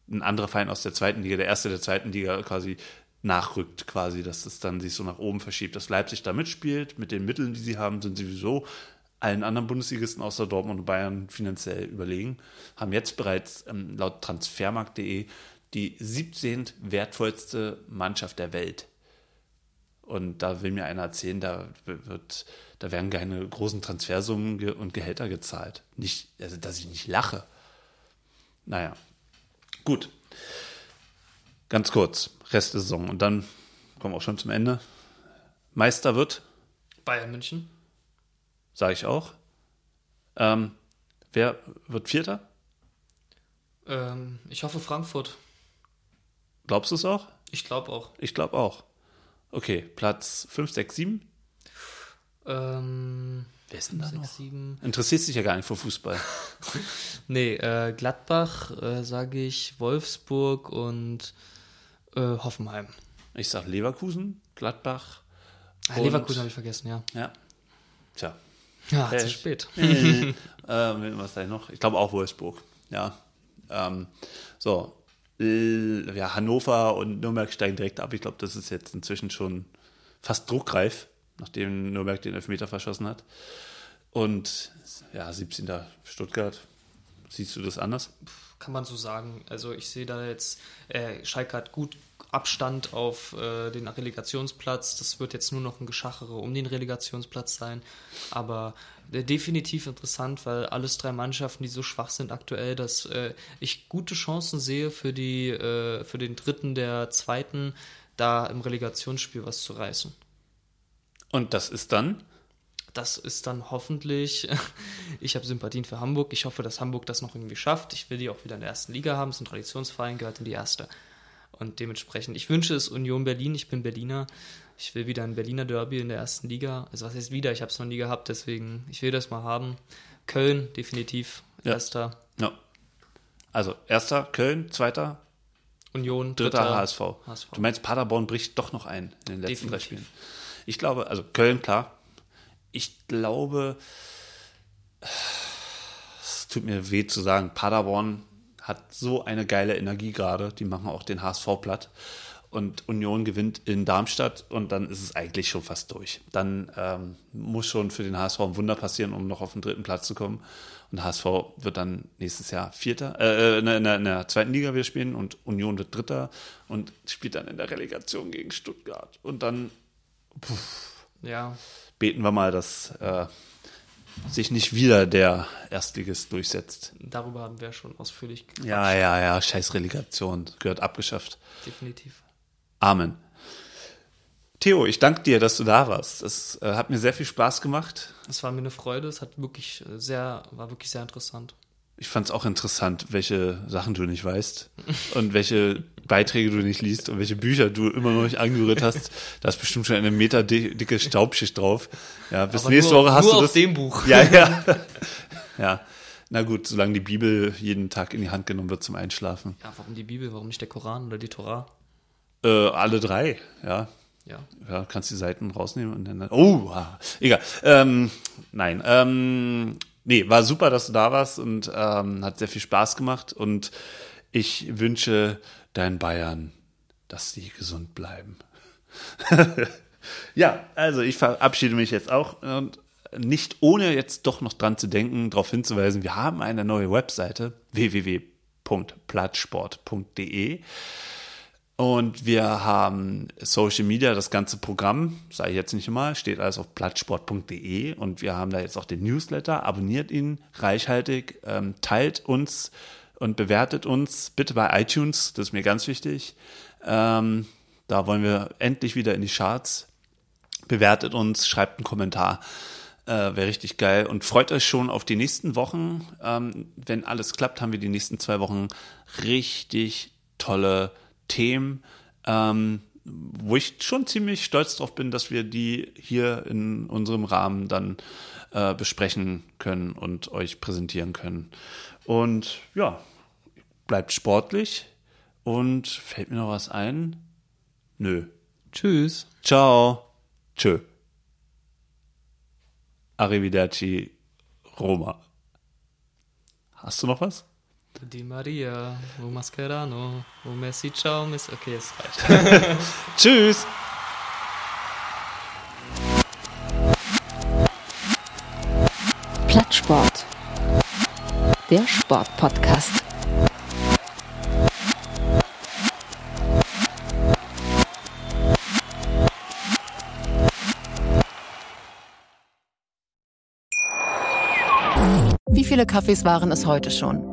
ein anderer Verein aus der zweiten Liga, der erste der zweiten Liga quasi nachrückt, quasi, dass es dann sich so nach oben verschiebt. Dass Leipzig da mitspielt, mit den Mitteln, die sie haben, sind sie sowieso allen anderen Bundesligisten außer Dortmund und Bayern finanziell überlegen, haben jetzt bereits ähm, laut transfermarkt.de die 17. wertvollste Mannschaft der Welt. Und da will mir einer erzählen, da wird, da werden keine großen Transfersummen und Gehälter gezahlt. Nicht, also dass ich nicht lache. Naja. Gut. Ganz kurz, Rest der Saison. Und dann kommen wir auch schon zum Ende. Meister wird Bayern München. Sage ich auch. Ähm, wer wird Vierter? Ähm, ich hoffe Frankfurt. Glaubst du es auch? Ich glaube auch. Ich glaube auch. Okay, Platz 5, 6, 7? Ähm, Wer ist denn da 6, noch? 7. Interessierst dich ja gar nicht für Fußball. nee, äh, Gladbach, äh, sage ich, Wolfsburg und äh, Hoffenheim. Ich sage Leverkusen, Gladbach. Ah, Leverkusen habe ich vergessen, ja. Ja. Tja. Ja, zu spät. ähm, was da noch? Ich glaube auch Wolfsburg. Ja. Ähm, so, ja, Hannover und Nürnberg steigen direkt ab. Ich glaube, das ist jetzt inzwischen schon fast druckreif, nachdem Nürnberg den Elfmeter verschossen hat. Und ja, 17. Stuttgart. Siehst du das anders? Kann man so sagen. Also ich sehe da jetzt, äh, Schalke hat gut Abstand auf äh, den Relegationsplatz. Das wird jetzt nur noch ein Geschachere um den Relegationsplatz sein. Aber äh, definitiv interessant, weil alles drei Mannschaften, die so schwach sind aktuell, dass äh, ich gute Chancen sehe für, die, äh, für den dritten der zweiten, da im Relegationsspiel was zu reißen. Und das ist dann? Das ist dann hoffentlich, ich habe Sympathien für Hamburg. Ich hoffe, dass Hamburg das noch irgendwie schafft. Ich will die auch wieder in der ersten Liga haben. Es ist ein Traditionsverein, gehört in die erste. Und dementsprechend, ich wünsche es Union Berlin, ich bin Berliner. Ich will wieder ein Berliner Derby in der ersten Liga. Also was heißt wieder? Ich habe es noch nie gehabt, deswegen, ich will das mal haben. Köln, definitiv. Ja. Erster. Ja. Also erster Köln, zweiter Union, dritter, dritter HSV. HSV. Du meinst, Paderborn bricht doch noch ein in den letzten drei Spielen. Ich glaube, also Köln, klar. Ich glaube, es tut mir weh zu sagen, Paderborn hat so eine geile Energie gerade. Die machen auch den HSV platt. Und Union gewinnt in Darmstadt und dann ist es eigentlich schon fast durch. Dann ähm, muss schon für den HSV ein Wunder passieren, um noch auf den dritten Platz zu kommen. Und HSV wird dann nächstes Jahr Vierter, äh, in, der, in der zweiten Liga wieder spielen und Union wird Dritter und spielt dann in der Relegation gegen Stuttgart. Und dann puh, ja. beten wir mal, dass äh, sich nicht wieder der Erstligist durchsetzt. Darüber haben wir schon ausführlich gequatscht. Ja, ja, ja, scheiß Relegation, gehört abgeschafft. Definitiv. Amen. Theo, ich danke dir, dass du da warst. Es äh, hat mir sehr viel Spaß gemacht. Es war mir eine Freude, es hat wirklich äh, sehr, war wirklich sehr interessant. Ich fand es auch interessant, welche Sachen du nicht weißt und welche Beiträge du nicht liest und welche Bücher du immer noch nicht angerührt hast. Da ist bestimmt schon eine Meter di- dicke Staubschicht drauf. Ja, bis Aber nächste nur, Woche hast nur du auf das. dem Buch. Ja, ja. ja. Na gut, solange die Bibel jeden Tag in die Hand genommen wird zum Einschlafen. Ja, warum die Bibel, warum nicht der Koran oder die Torah? Äh, alle drei, ja. Ja. Ja, kannst die Seiten rausnehmen und dann. Oh, ah, egal. Ähm, nein. Ähm, nee, war super, dass du da warst und ähm, hat sehr viel Spaß gemacht. Und ich wünsche deinen Bayern, dass sie gesund bleiben. ja, also ich verabschiede mich jetzt auch und nicht ohne jetzt doch noch dran zu denken, darauf hinzuweisen, wir haben eine neue Webseite www.plattsport.de. Und wir haben Social Media, das ganze Programm, sage ich jetzt nicht immer, steht alles auf plattsport.de und wir haben da jetzt auch den Newsletter. Abonniert ihn reichhaltig, ähm, teilt uns und bewertet uns bitte bei iTunes, das ist mir ganz wichtig. Ähm, da wollen wir endlich wieder in die Charts. Bewertet uns, schreibt einen Kommentar. Äh, Wäre richtig geil. Und freut euch schon auf die nächsten Wochen. Ähm, wenn alles klappt, haben wir die nächsten zwei Wochen richtig tolle Themen, ähm, wo ich schon ziemlich stolz drauf bin, dass wir die hier in unserem Rahmen dann äh, besprechen können und euch präsentieren können. Und ja, bleibt sportlich. Und fällt mir noch was ein? Nö. Tschüss. Ciao. Tschö. Arrivederci, Roma. Hast du noch was? Di Maria, o Mascherano, o Messi, ciao, Messi. Okay, es reicht. Tschüss. Plattsport. Der Sportpodcast. Wie viele Kaffees waren es heute schon?